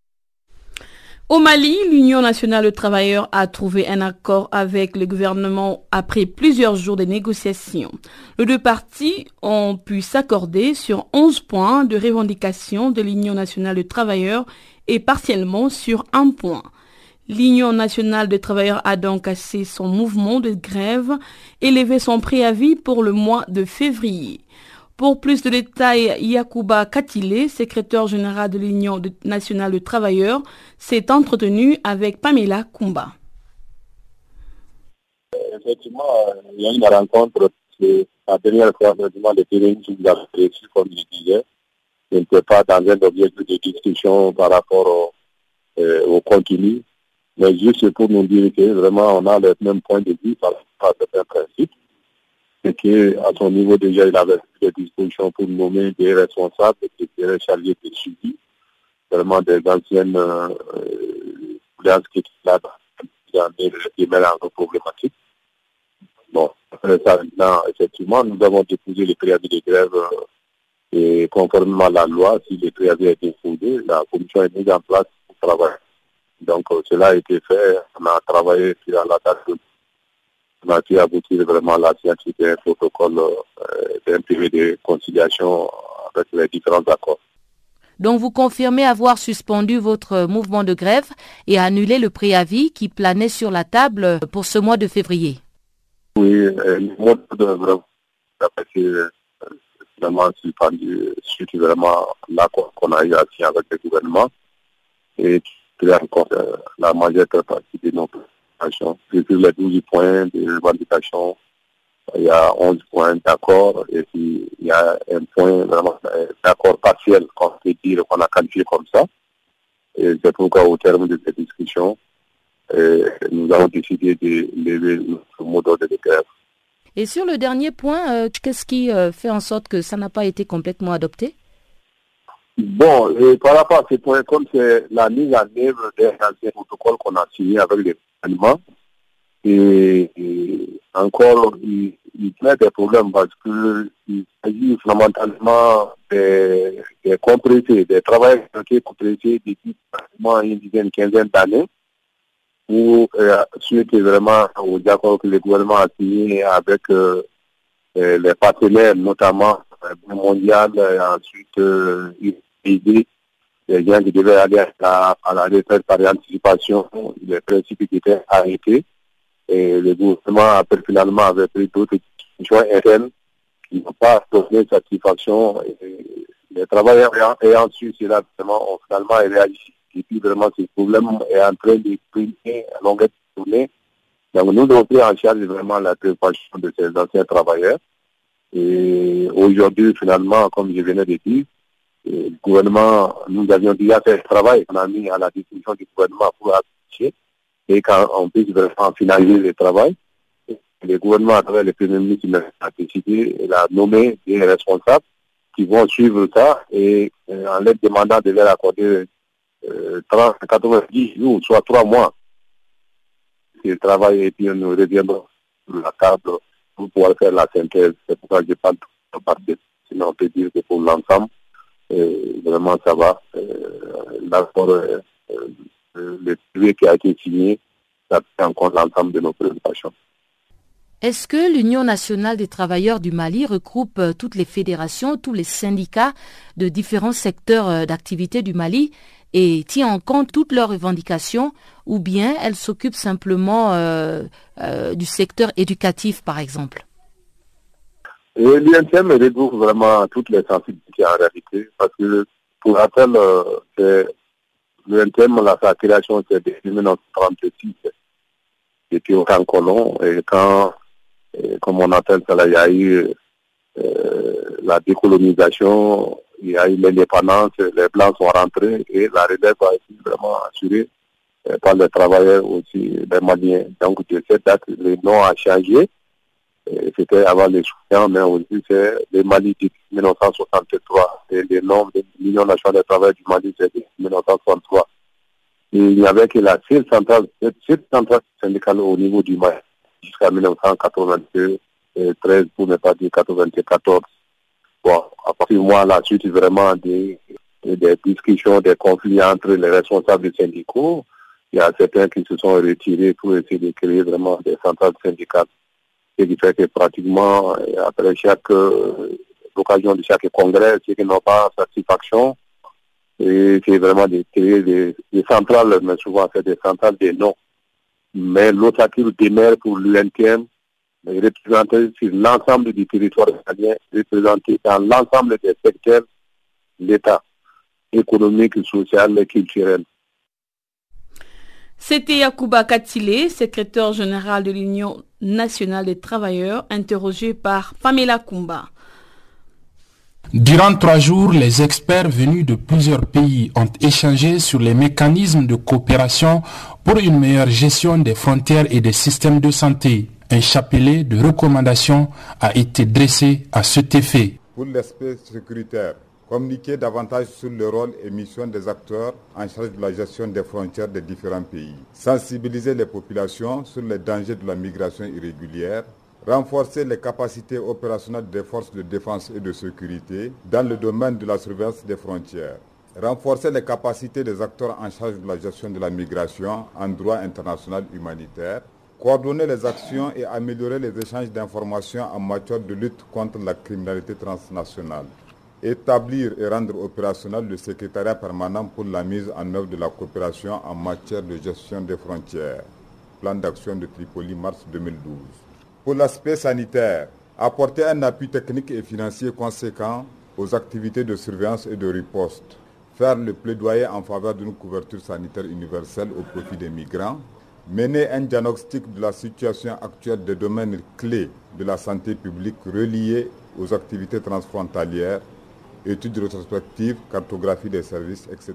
Au Mali, l'Union nationale des travailleurs a trouvé un accord avec le gouvernement après plusieurs jours de négociations. Les deux parties ont pu s'accorder sur 11 points de revendication de l'Union nationale des travailleurs et partiellement sur un point. L'Union nationale des travailleurs a donc cassé son mouvement de grève et levé son préavis pour le mois de février. Pour plus de détails, Yakuba Katile, secrétaire général de l'Union nationale des travailleurs, s'est entretenu avec Pamela Kumba. Effectivement, il y a une rencontre, la dernière fois, effectivement, les vous avez reçu, comme je disais. Je ne peux pas dans un objectif de discussion par rapport au, euh, au contenu, mais juste pour nous dire que vraiment on a le même point de vue par rapport à certains principes et qu'à son niveau déjà, il avait des dispositions pour nommer des responsables qui seraient chargés de suivi, vraiment des anciennes euh, qui étaient là dans les problématiques. Bon, après ça, maintenant, effectivement, nous avons déposé les préavis de grève euh, et conformément à la loi, si les préavis été fondés, la commission est mise en place pour travailler. Donc, euh, cela a été fait. On a travaillé sur la date de on a pu aboutir vraiment à la signature d'un protocole euh, d'un de conciliation avec les différents accords. Donc vous confirmez avoir suspendu votre mouvement de grève et annulé le préavis qui planait sur la table pour ce mois de février. Oui, euh, le mois de grève a été vraiment suspendu suite vraiment l'accord qu'on a eu à signer avec le gouvernement et encore euh, la majeure partie de nos depuis les 12 points de revendication, il y a 11 points d'accord et puis il y a un point vraiment d'accord partiel qu'on peut dire qu'on a qualifié comme ça. Et c'est pourquoi au terme de cette discussion, nous avons décidé de lever notre mot d'ordre de grève. Et sur le dernier point, euh, qu'est-ce qui euh, fait en sorte que ça n'a pas été complètement adopté? Bon, par rapport à ce point, comme c'est la mise en œuvre d'un ancien protocole qu'on a signé avec les et, encore, il, il met des problèmes parce qu'il s'agit fondamentalement des, des compressés, des travailleurs qui compressés depuis pratiquement une dizaine, quinzaine d'années, ou euh, suite vraiment au accords que le gouvernement a signé avec euh, euh, les partenaires, notamment le mondial, et ensuite euh, les gens qui devaient aller à, la retraite par anticipation, les principes qui étaient arrêtés. Et le gouvernement, après, finalement, avait pris d'autres décisions internes qui n'ont pas donné satisfaction. Les travailleurs ayant su cela, vraiment, ont finalement réagi. Et puis, vraiment, ce problème est en train de primer à longueur de journée. Donc, nous avons pris en charge vraiment la préoccupation de ces anciens travailleurs. Et aujourd'hui, finalement, comme je venais de dire, le gouvernement, nous avions déjà fait le travail qu'on a mis à la disposition du gouvernement pour afficher et qu'on puisse vraiment finaliser le travail. Le gouvernement, à travers le Premier ministre, a décidé, il a nommé des responsables qui vont suivre ça et euh, en leur demandant de leur accorder 30, 90 jours, soit trois mois. Le travail et puis nous reviendrons sur la table pour pouvoir faire la synthèse. C'est pourquoi je parle de. Sinon, on peut dire que pour l'ensemble, vraiment ça va. L'accord, le privé qui a été signé, ça prend en compte l'ensemble de nos préoccupations. Est-ce que l'Union nationale des travailleurs du Mali regroupe euh, toutes les fédérations, tous les syndicats de différents secteurs euh, d'activité du Mali et tient en compte toutes leurs revendications ou bien elle s'occupe simplement euh, du secteur éducatif par exemple? L'UNTM regroupe vraiment toutes les sensibilités en réalité parce que pour rappel, l'UNTM, sa création c'est depuis 1936 depuis au camp colon et quand comme on appelle ça, il y a eu euh, la décolonisation, il y a eu l'indépendance, les Blancs sont rentrés et la relève a été vraiment assurée euh, par les travailleurs aussi, les Maliens. Donc de cette date, le nom a changé. C'était avant les soutiens, mais aujourd'hui c'est le Mali depuis 1963. Et le nom de l'Union nationale des travailleurs du Mali, c'est 1963. Et il n'y avait que la seule centrale, cette centrale syndicale au niveau du Mali jusqu'à 1992, 13 pour ne pas dire 94. Bon, à partir de moi, la suite, vraiment des, des discussions, des conflits entre les responsables syndicaux. Il y a certains qui se sont retirés pour essayer de créer vraiment des centrales syndicales. Ce qui fait que pratiquement, après chaque l'occasion de chaque congrès, ceux qui n'ont pas satisfaction, et c'est vraiment des, centrales, mais souvent c'est des centrales des noms mais l'ossature demeure pour l'UNTM représenter sur l'ensemble du territoire italien, représenter dans l'ensemble des secteurs l'État économique, social et culturel. C'était Yakuba Katile, secrétaire général de l'Union nationale des travailleurs, interrogé par Pamela Kumba. Durant trois jours, les experts venus de plusieurs pays ont échangé sur les mécanismes de coopération pour une meilleure gestion des frontières et des systèmes de santé. Un chapelet de recommandations a été dressé à cet effet. Pour l'aspect sécuritaire, communiquer davantage sur le rôle et mission des acteurs en charge de la gestion des frontières des différents pays. Sensibiliser les populations sur les dangers de la migration irrégulière. Renforcer les capacités opérationnelles des forces de défense et de sécurité dans le domaine de la surveillance des frontières, renforcer les capacités des acteurs en charge de la gestion de la migration en droit international humanitaire, coordonner les actions et améliorer les échanges d'informations en matière de lutte contre la criminalité transnationale, établir et rendre opérationnel le secrétariat permanent pour la mise en œuvre de la coopération en matière de gestion des frontières, plan d'action de Tripoli mars 2012 pour l'aspect sanitaire, apporter un appui technique et financier conséquent aux activités de surveillance et de riposte, faire le plaidoyer en faveur d'une couverture sanitaire universelle au profit des migrants, mener un diagnostic de la situation actuelle des domaines clés de la santé publique reliés aux activités transfrontalières études rétrospectives, cartographie des services, etc.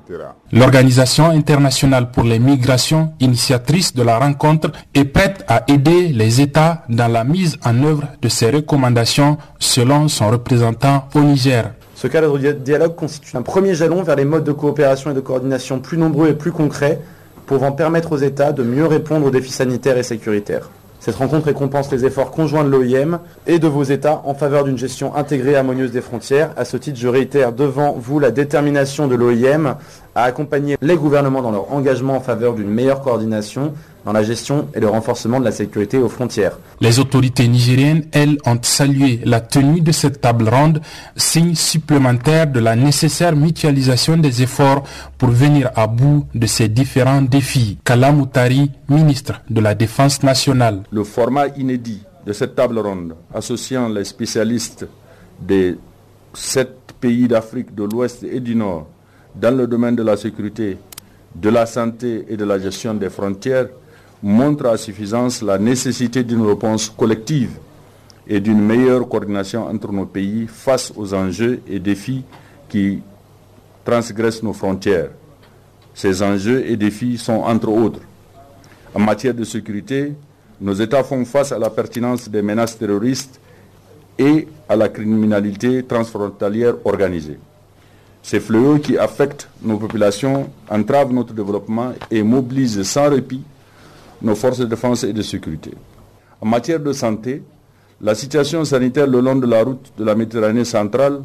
L'Organisation internationale pour les migrations, initiatrice de la rencontre, est prête à aider les États dans la mise en œuvre de ces recommandations selon son représentant au Niger. Ce cadre de dialogue constitue un premier jalon vers les modes de coopération et de coordination plus nombreux et plus concrets pouvant permettre aux États de mieux répondre aux défis sanitaires et sécuritaires. Cette rencontre récompense les efforts conjoints de l'OIM et de vos États en faveur d'une gestion intégrée et harmonieuse des frontières. À ce titre, je réitère devant vous la détermination de l'OIM à accompagner les gouvernements dans leur engagement en faveur d'une meilleure coordination dans la gestion et le renforcement de la sécurité aux frontières. Les autorités nigériennes, elles, ont salué la tenue de cette table ronde, signe supplémentaire de la nécessaire mutualisation des efforts pour venir à bout de ces différents défis. Kalamoutari, ministre de la Défense nationale. Le format inédit de cette table ronde, associant les spécialistes des sept pays d'Afrique de l'Ouest et du Nord dans le domaine de la sécurité, de la santé et de la gestion des frontières, montre à suffisance la nécessité d'une réponse collective et d'une meilleure coordination entre nos pays face aux enjeux et défis qui transgressent nos frontières. Ces enjeux et défis sont entre autres en matière de sécurité, nos États font face à la pertinence des menaces terroristes et à la criminalité transfrontalière organisée. Ces fléaux qui affectent nos populations entravent notre développement et mobilisent sans répit nos forces de défense et de sécurité. En matière de santé, la situation sanitaire le long de la route de la Méditerranée centrale,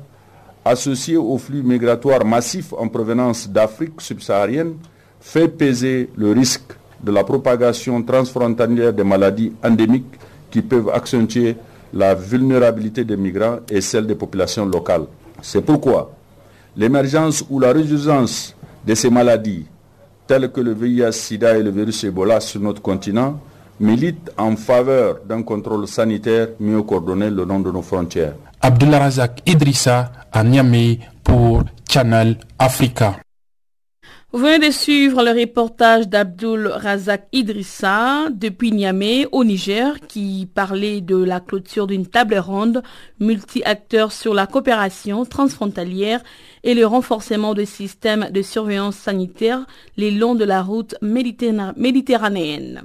associée au flux migratoire massif en provenance d'Afrique subsaharienne, fait peser le risque de la propagation transfrontalière des maladies endémiques qui peuvent accentuer la vulnérabilité des migrants et celle des populations locales. C'est pourquoi l'émergence ou la résurgence de ces maladies, telles que le VIH-Sida et le virus Ebola sur notre continent, milite en faveur d'un contrôle sanitaire mieux coordonné le long de nos frontières. Abdullah Razak Idrissa à Niamey pour Channel Africa. Vous venez de suivre le reportage d'Abdul Razak Idrissa depuis Niamey au Niger qui parlait de la clôture d'une table ronde multi-acteurs sur la coopération transfrontalière et le renforcement des systèmes de surveillance sanitaire les longs de la route méditerranéenne.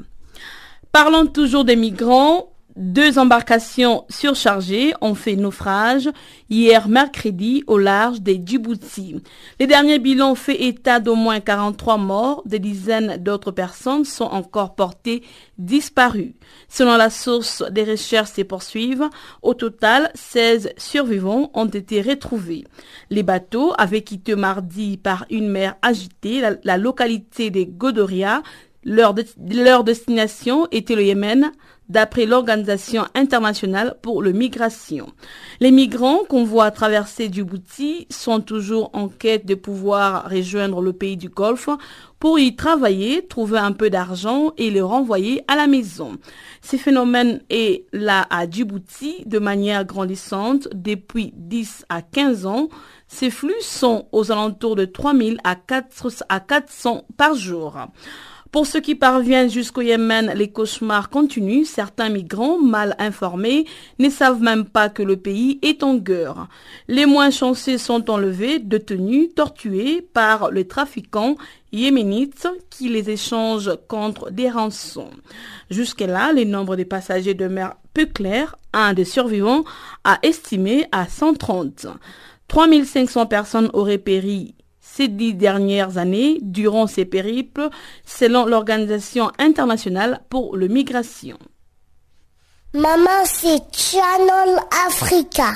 Parlons toujours des migrants. Deux embarcations surchargées ont fait naufrage hier mercredi au large des Djibouti. Les derniers bilans fait état d'au moins 43 morts, des dizaines d'autres personnes sont encore portées disparues. Selon la source, des recherches se poursuivent. Au total, 16 survivants ont été retrouvés. Les bateaux avaient quitté mardi par une mer agitée la, localité des Godoria. Leur, leur destination était le Yémen d'après l'Organisation internationale pour le migration. Les migrants qu'on voit traverser Djibouti sont toujours en quête de pouvoir rejoindre le pays du Golfe pour y travailler, trouver un peu d'argent et le renvoyer à la maison. Ce phénomène est là à Djibouti de manière grandissante depuis 10 à 15 ans. Ces flux sont aux alentours de 3000 à 400 par jour. Pour ceux qui parviennent jusqu'au Yémen, les cauchemars continuent. Certains migrants mal informés ne savent même pas que le pays est en guerre. Les moins chanceux sont enlevés, détenus, torturés par les trafiquants yéménites qui les échangent contre des rançons. Jusque-là, le nombre de passagers demeure peu clair. Un des survivants a estimé à 130. 3500 personnes auraient péri ces dix dernières années durant ces périples, selon l'Organisation internationale pour le migration. Maman, c'est Channel Africa.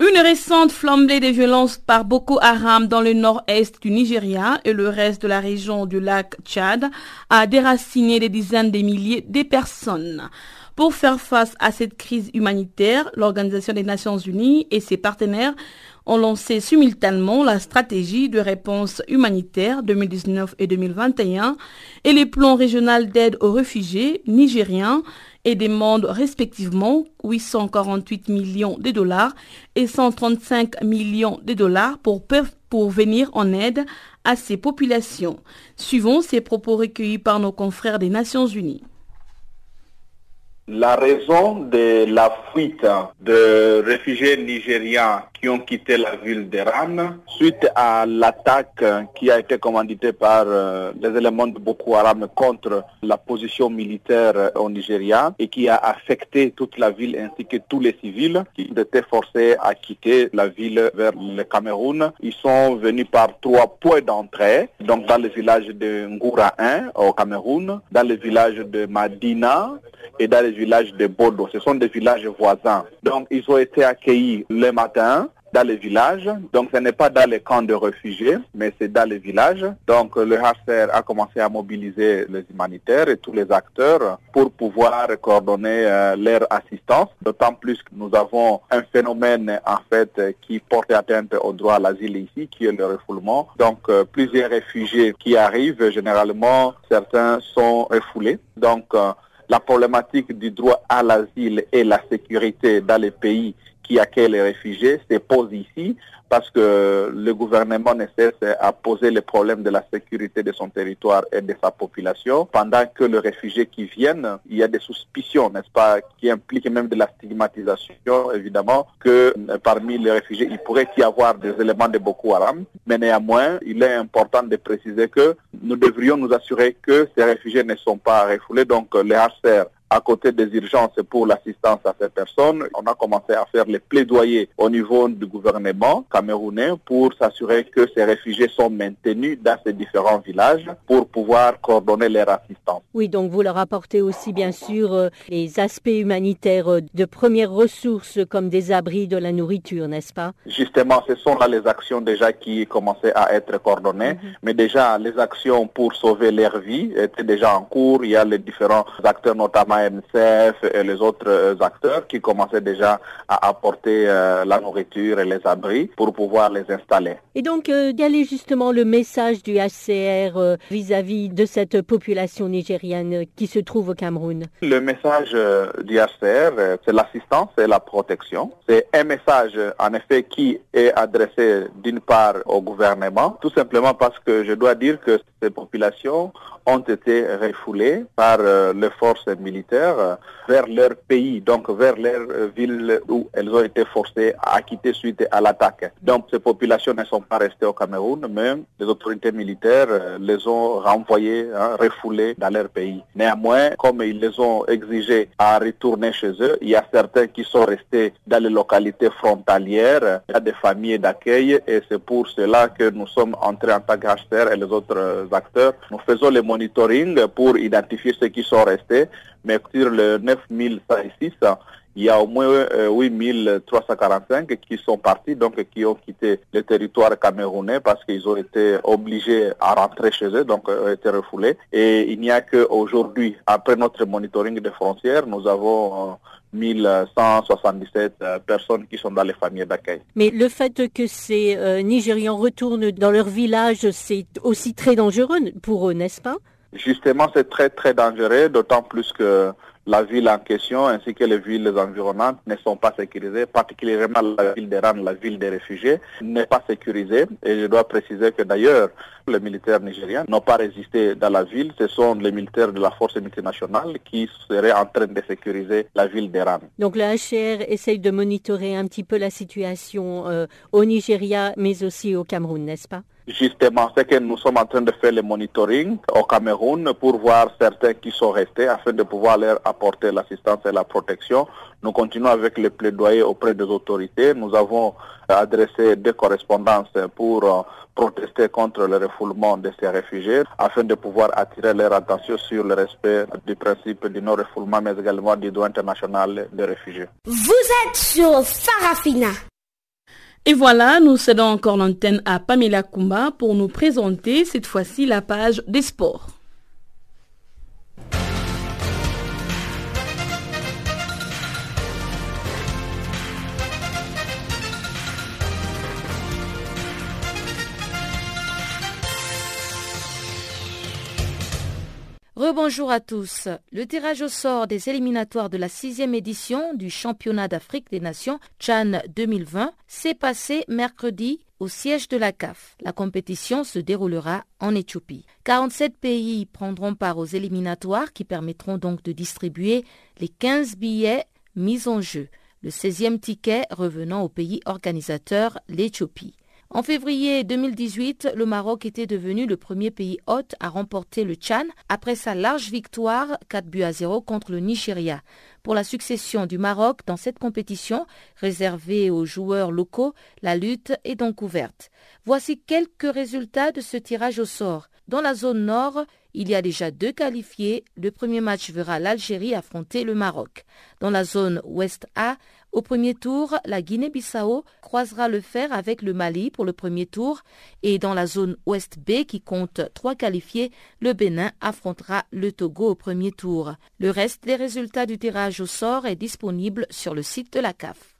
Une récente flambée de violences par Boko Haram dans le nord-est du Nigeria et le reste de la région du lac Tchad a déraciné des dizaines de milliers de personnes. Pour faire face à cette crise humanitaire, l'Organisation des Nations Unies et ses partenaires ont lancé simultanément la stratégie de réponse humanitaire 2019 et 2021 et les plans régionaux d'aide aux réfugiés nigériens et demandent respectivement 848 millions de dollars et 135 millions de dollars pour, pour venir en aide à ces populations. Suivons ces propos recueillis par nos confrères des Nations Unies. La raison de la fuite de réfugiés nigériens qui ont quitté la ville d'Iran suite à l'attaque qui a été commanditée par euh, les éléments de Boko Haram contre la position militaire au Nigeria et qui a affecté toute la ville ainsi que tous les civils qui étaient forcés à quitter la ville vers le Cameroun. Ils sont venus par trois points d'entrée, donc dans le village de Ngoura 1 au Cameroun, dans le village de Madina et dans le village de Bodo. Ce sont des villages voisins. Donc ils ont été accueillis le matin dans les villages. Donc ce n'est pas dans les camps de réfugiés, mais c'est dans les villages. Donc le HCR a commencé à mobiliser les humanitaires et tous les acteurs pour pouvoir coordonner euh, leur assistance. D'autant plus que nous avons un phénomène en fait qui porte atteinte au droit à l'asile ici, qui est le refoulement. Donc euh, plusieurs réfugiés qui arrivent, généralement certains sont refoulés. Donc euh, la problématique du droit à l'asile et la sécurité dans les pays qui accueille les réfugiés se pose ici parce que le gouvernement ne cesse à poser le problème de la sécurité de son territoire et de sa population, pendant que les réfugiés qui viennent, il y a des suspicions, n'est-ce pas, qui impliquent même de la stigmatisation, évidemment, que euh, parmi les réfugiés, il pourrait y avoir des éléments de Boko Haram, mais néanmoins, il est important de préciser que nous devrions nous assurer que ces réfugiés ne sont pas refoulés, donc les HCR à côté des urgences pour l'assistance à ces personnes, on a commencé à faire les plaidoyers au niveau du gouvernement camerounais pour s'assurer que ces réfugiés sont maintenus dans ces différents villages pour pouvoir coordonner leur assistance. Oui, donc vous leur apportez aussi bien sûr euh, les aspects humanitaires euh, de premières ressources comme des abris, de la nourriture, n'est-ce pas? Justement, ce sont là les actions déjà qui commençaient à être coordonnées, mhm. mais déjà les actions pour sauver leur vie étaient déjà en cours. Il y a les différents acteurs, notamment Et les autres euh, acteurs qui commençaient déjà à apporter la nourriture et les abris pour pouvoir les installer. Et donc, quel est justement le message du HCR vis-à-vis -vis de cette population nigérienne qui se trouve au Cameroun? Le message du HCR, c'est l'assistance et la protection. C'est un message, en effet, qui est adressé d'une part au gouvernement, tout simplement parce que je dois dire que ces populations ont été refoulées par euh, les forces militaires euh, vers leur pays, donc vers leur euh, ville où elles ont été forcées à quitter suite à l'attaque. Donc ces populations ne sont pas restées au Cameroun, mais les autorités militaires les ont renvoyées, hein, refoulées dans leur pays. Néanmoins, comme ils les ont exigés à retourner chez eux, il y a certains qui sont restés dans les localités frontalières, il y a des familles d'accueil et c'est pour cela que nous sommes entrés en tant qu'HCR et les autres acteurs. Nous faisons les monitoring pour identifier ceux qui sont restés, mais sur le 9106, il y a au moins 8345 euh, qui sont partis, donc qui ont quitté le territoire camerounais parce qu'ils ont été obligés à rentrer chez eux, donc ont été refoulés. Et il n'y a qu'aujourd'hui, après notre monitoring des frontières, nous avons 1177 euh, personnes qui sont dans les familles d'accueil. Mais le fait que ces euh, Nigérians retournent dans leur village, c'est aussi très dangereux pour eux, n'est-ce pas? Justement, c'est très très dangereux, d'autant plus que la ville en question ainsi que les villes environnantes ne sont pas sécurisées, particulièrement la ville d'Iran, la ville des réfugiés, n'est pas sécurisée. Et je dois préciser que d'ailleurs, les militaires nigériens n'ont pas résisté dans la ville. Ce sont les militaires de la force multinationale qui seraient en train de sécuriser la ville d'Iran. Donc le HCR essaye de monitorer un petit peu la situation euh, au Nigeria, mais aussi au Cameroun, n'est-ce pas? Justement, c'est que nous sommes en train de faire le monitoring au Cameroun pour voir certains qui sont restés afin de pouvoir leur apporter l'assistance et la protection. Nous continuons avec le plaidoyer auprès des autorités. Nous avons adressé des correspondances pour euh, protester contre le refoulement de ces réfugiés afin de pouvoir attirer leur attention sur le respect du principe du non-refoulement mais également du droit international des réfugiés. Vous êtes sur Farafina. Et voilà, nous cédons encore l'antenne à Pamela Kumba pour nous présenter cette fois-ci la page des sports. Rebonjour à tous. Le tirage au sort des éliminatoires de la sixième édition du championnat d'Afrique des Nations Chan 2020 s'est passé mercredi au siège de la CAF. La compétition se déroulera en Éthiopie. 47 pays prendront part aux éliminatoires qui permettront donc de distribuer les 15 billets mis en jeu, le 16e ticket revenant au pays organisateur, l'Éthiopie. En février 2018, le Maroc était devenu le premier pays hôte à remporter le Tchad après sa large victoire 4 buts à 0 contre le Nigeria. Pour la succession du Maroc dans cette compétition, réservée aux joueurs locaux, la lutte est donc ouverte. Voici quelques résultats de ce tirage au sort. Dans la zone nord, il y a déjà deux qualifiés. Le premier match verra l'Algérie affronter le Maroc. Dans la zone ouest A, au premier tour, la Guinée-Bissau croisera le fer avec le Mali pour le premier tour et dans la zone ouest B qui compte trois qualifiés, le Bénin affrontera le Togo au premier tour. Le reste des résultats du tirage au sort est disponible sur le site de la CAF.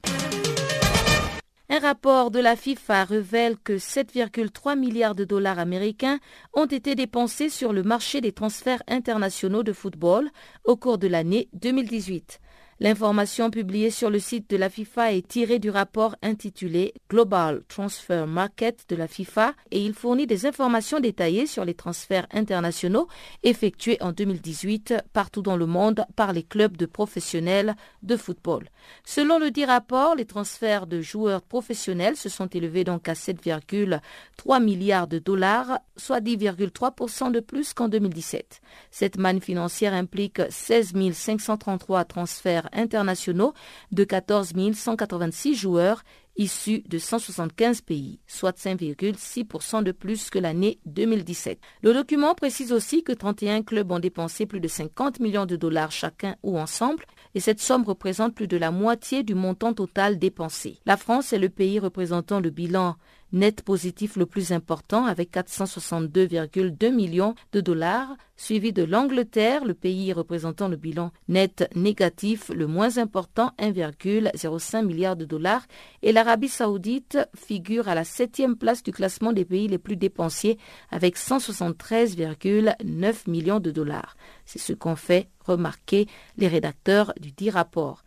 Un rapport de la FIFA révèle que 7,3 milliards de dollars américains ont été dépensés sur le marché des transferts internationaux de football au cours de l'année 2018. L'information publiée sur le site de la FIFA est tirée du rapport intitulé Global Transfer Market de la FIFA et il fournit des informations détaillées sur les transferts internationaux effectués en 2018 partout dans le monde par les clubs de professionnels de football. Selon le dit rapport, les transferts de joueurs professionnels se sont élevés donc à 7,3 milliards de dollars, soit 10,3% de plus qu'en 2017. Cette manne financière implique 16 533 transferts internationaux de 14 186 joueurs issus de 175 pays, soit 5,6% de plus que l'année 2017. Le document précise aussi que 31 clubs ont dépensé plus de 50 millions de dollars chacun ou ensemble, et cette somme représente plus de la moitié du montant total dépensé. La France est le pays représentant le bilan net positif le plus important avec 462,2 millions de dollars, suivi de l'Angleterre, le pays représentant le bilan net négatif le moins important, 1,05 milliard de dollars, et l'Arabie saoudite figure à la septième place du classement des pays les plus dépensiers avec 173,9 millions de dollars. C'est ce qu'ont fait remarquer les rédacteurs du dit rapport.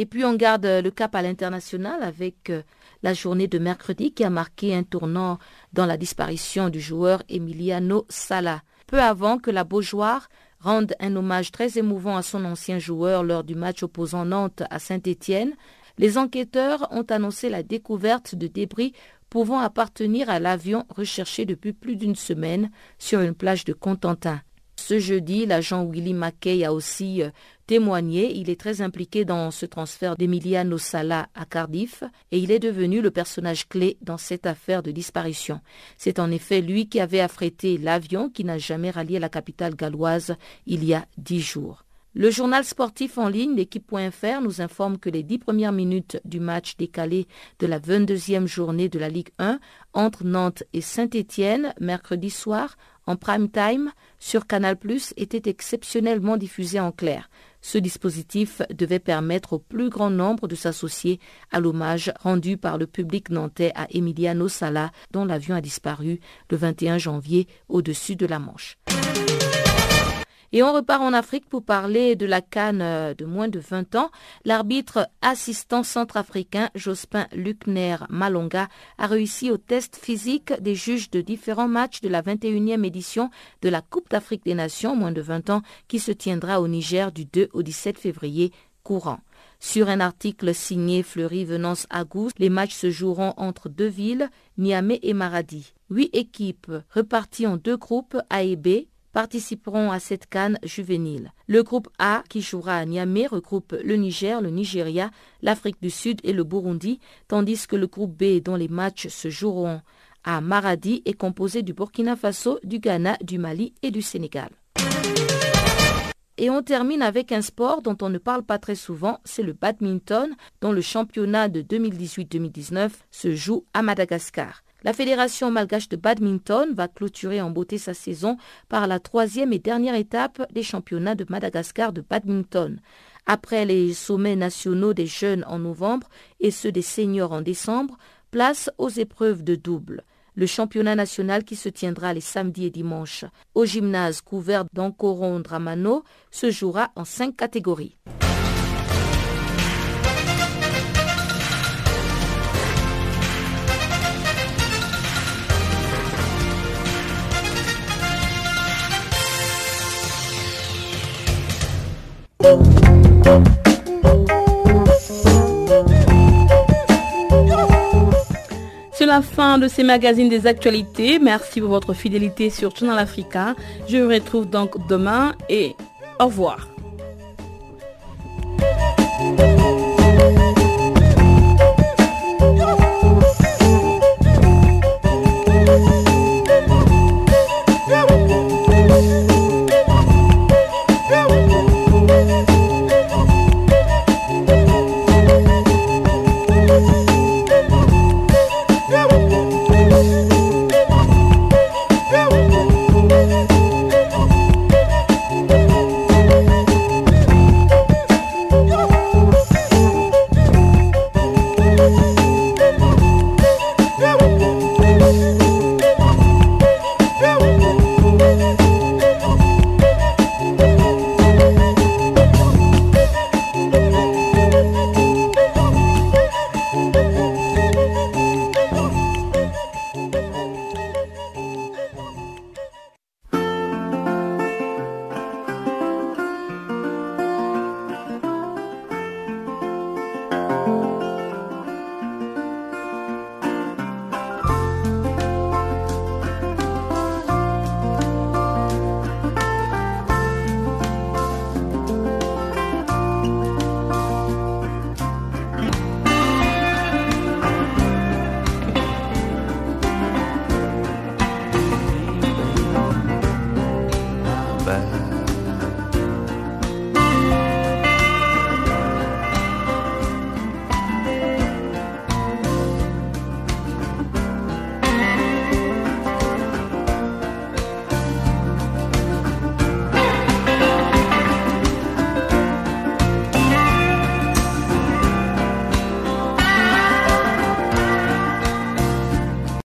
Et puis on garde le cap à l'international avec euh, la journée de mercredi qui a marqué un tournant dans la disparition du joueur Emiliano Sala. Peu avant que la Beaujoire rende un hommage très émouvant à son ancien joueur lors du match opposant Nantes à Saint-Étienne, les enquêteurs ont annoncé la découverte de débris pouvant appartenir à l'avion recherché depuis plus d'une semaine sur une plage de Contentin. Ce jeudi, l'agent Willy Mackay a aussi euh, témoigné. Il est très impliqué dans ce transfert d'Emiliano Sala à Cardiff et il est devenu le personnage clé dans cette affaire de disparition. C'est en effet lui qui avait affrété l'avion qui n'a jamais rallié la capitale galloise il y a dix jours. Le journal sportif en ligne, l'équipe.fr, nous informe que les dix premières minutes du match décalé de la 22e journée de la Ligue 1 entre Nantes et Saint-Étienne, mercredi soir, en prime time sur Canal+, était exceptionnellement diffusé en clair. Ce dispositif devait permettre au plus grand nombre de s'associer à l'hommage rendu par le public nantais à Emiliano Sala, dont l'avion a disparu le 21 janvier au-dessus de la Manche. Et on repart en Afrique pour parler de la canne euh, de moins de 20 ans. L'arbitre assistant centrafricain Jospin Luckner Malonga a réussi au test physique des juges de différents matchs de la 21e édition de la Coupe d'Afrique des Nations moins de 20 ans qui se tiendra au Niger du 2 au 17 février courant. Sur un article signé Fleury Venance Agous, les matchs se joueront entre deux villes, Niamey et Maradi. Huit équipes reparties en deux groupes A et B participeront à cette canne juvénile. Le groupe A, qui jouera à Niamey, regroupe le Niger, le Nigeria, l'Afrique du Sud et le Burundi, tandis que le groupe B, dont les matchs se joueront à Maradi, est composé du Burkina Faso, du Ghana, du Mali et du Sénégal. Et on termine avec un sport dont on ne parle pas très souvent, c'est le badminton, dont le championnat de 2018-2019 se joue à Madagascar. La Fédération malgache de badminton va clôturer en beauté sa saison par la troisième et dernière étape des championnats de Madagascar de badminton. Après les sommets nationaux des jeunes en novembre et ceux des seniors en décembre, place aux épreuves de double. Le championnat national qui se tiendra les samedis et dimanches au gymnase couvert d'Ancoron Dramano se jouera en cinq catégories. C'est la fin de ces magazines des actualités. Merci pour votre fidélité sur Channel Africa. Je vous retrouve donc demain et au revoir.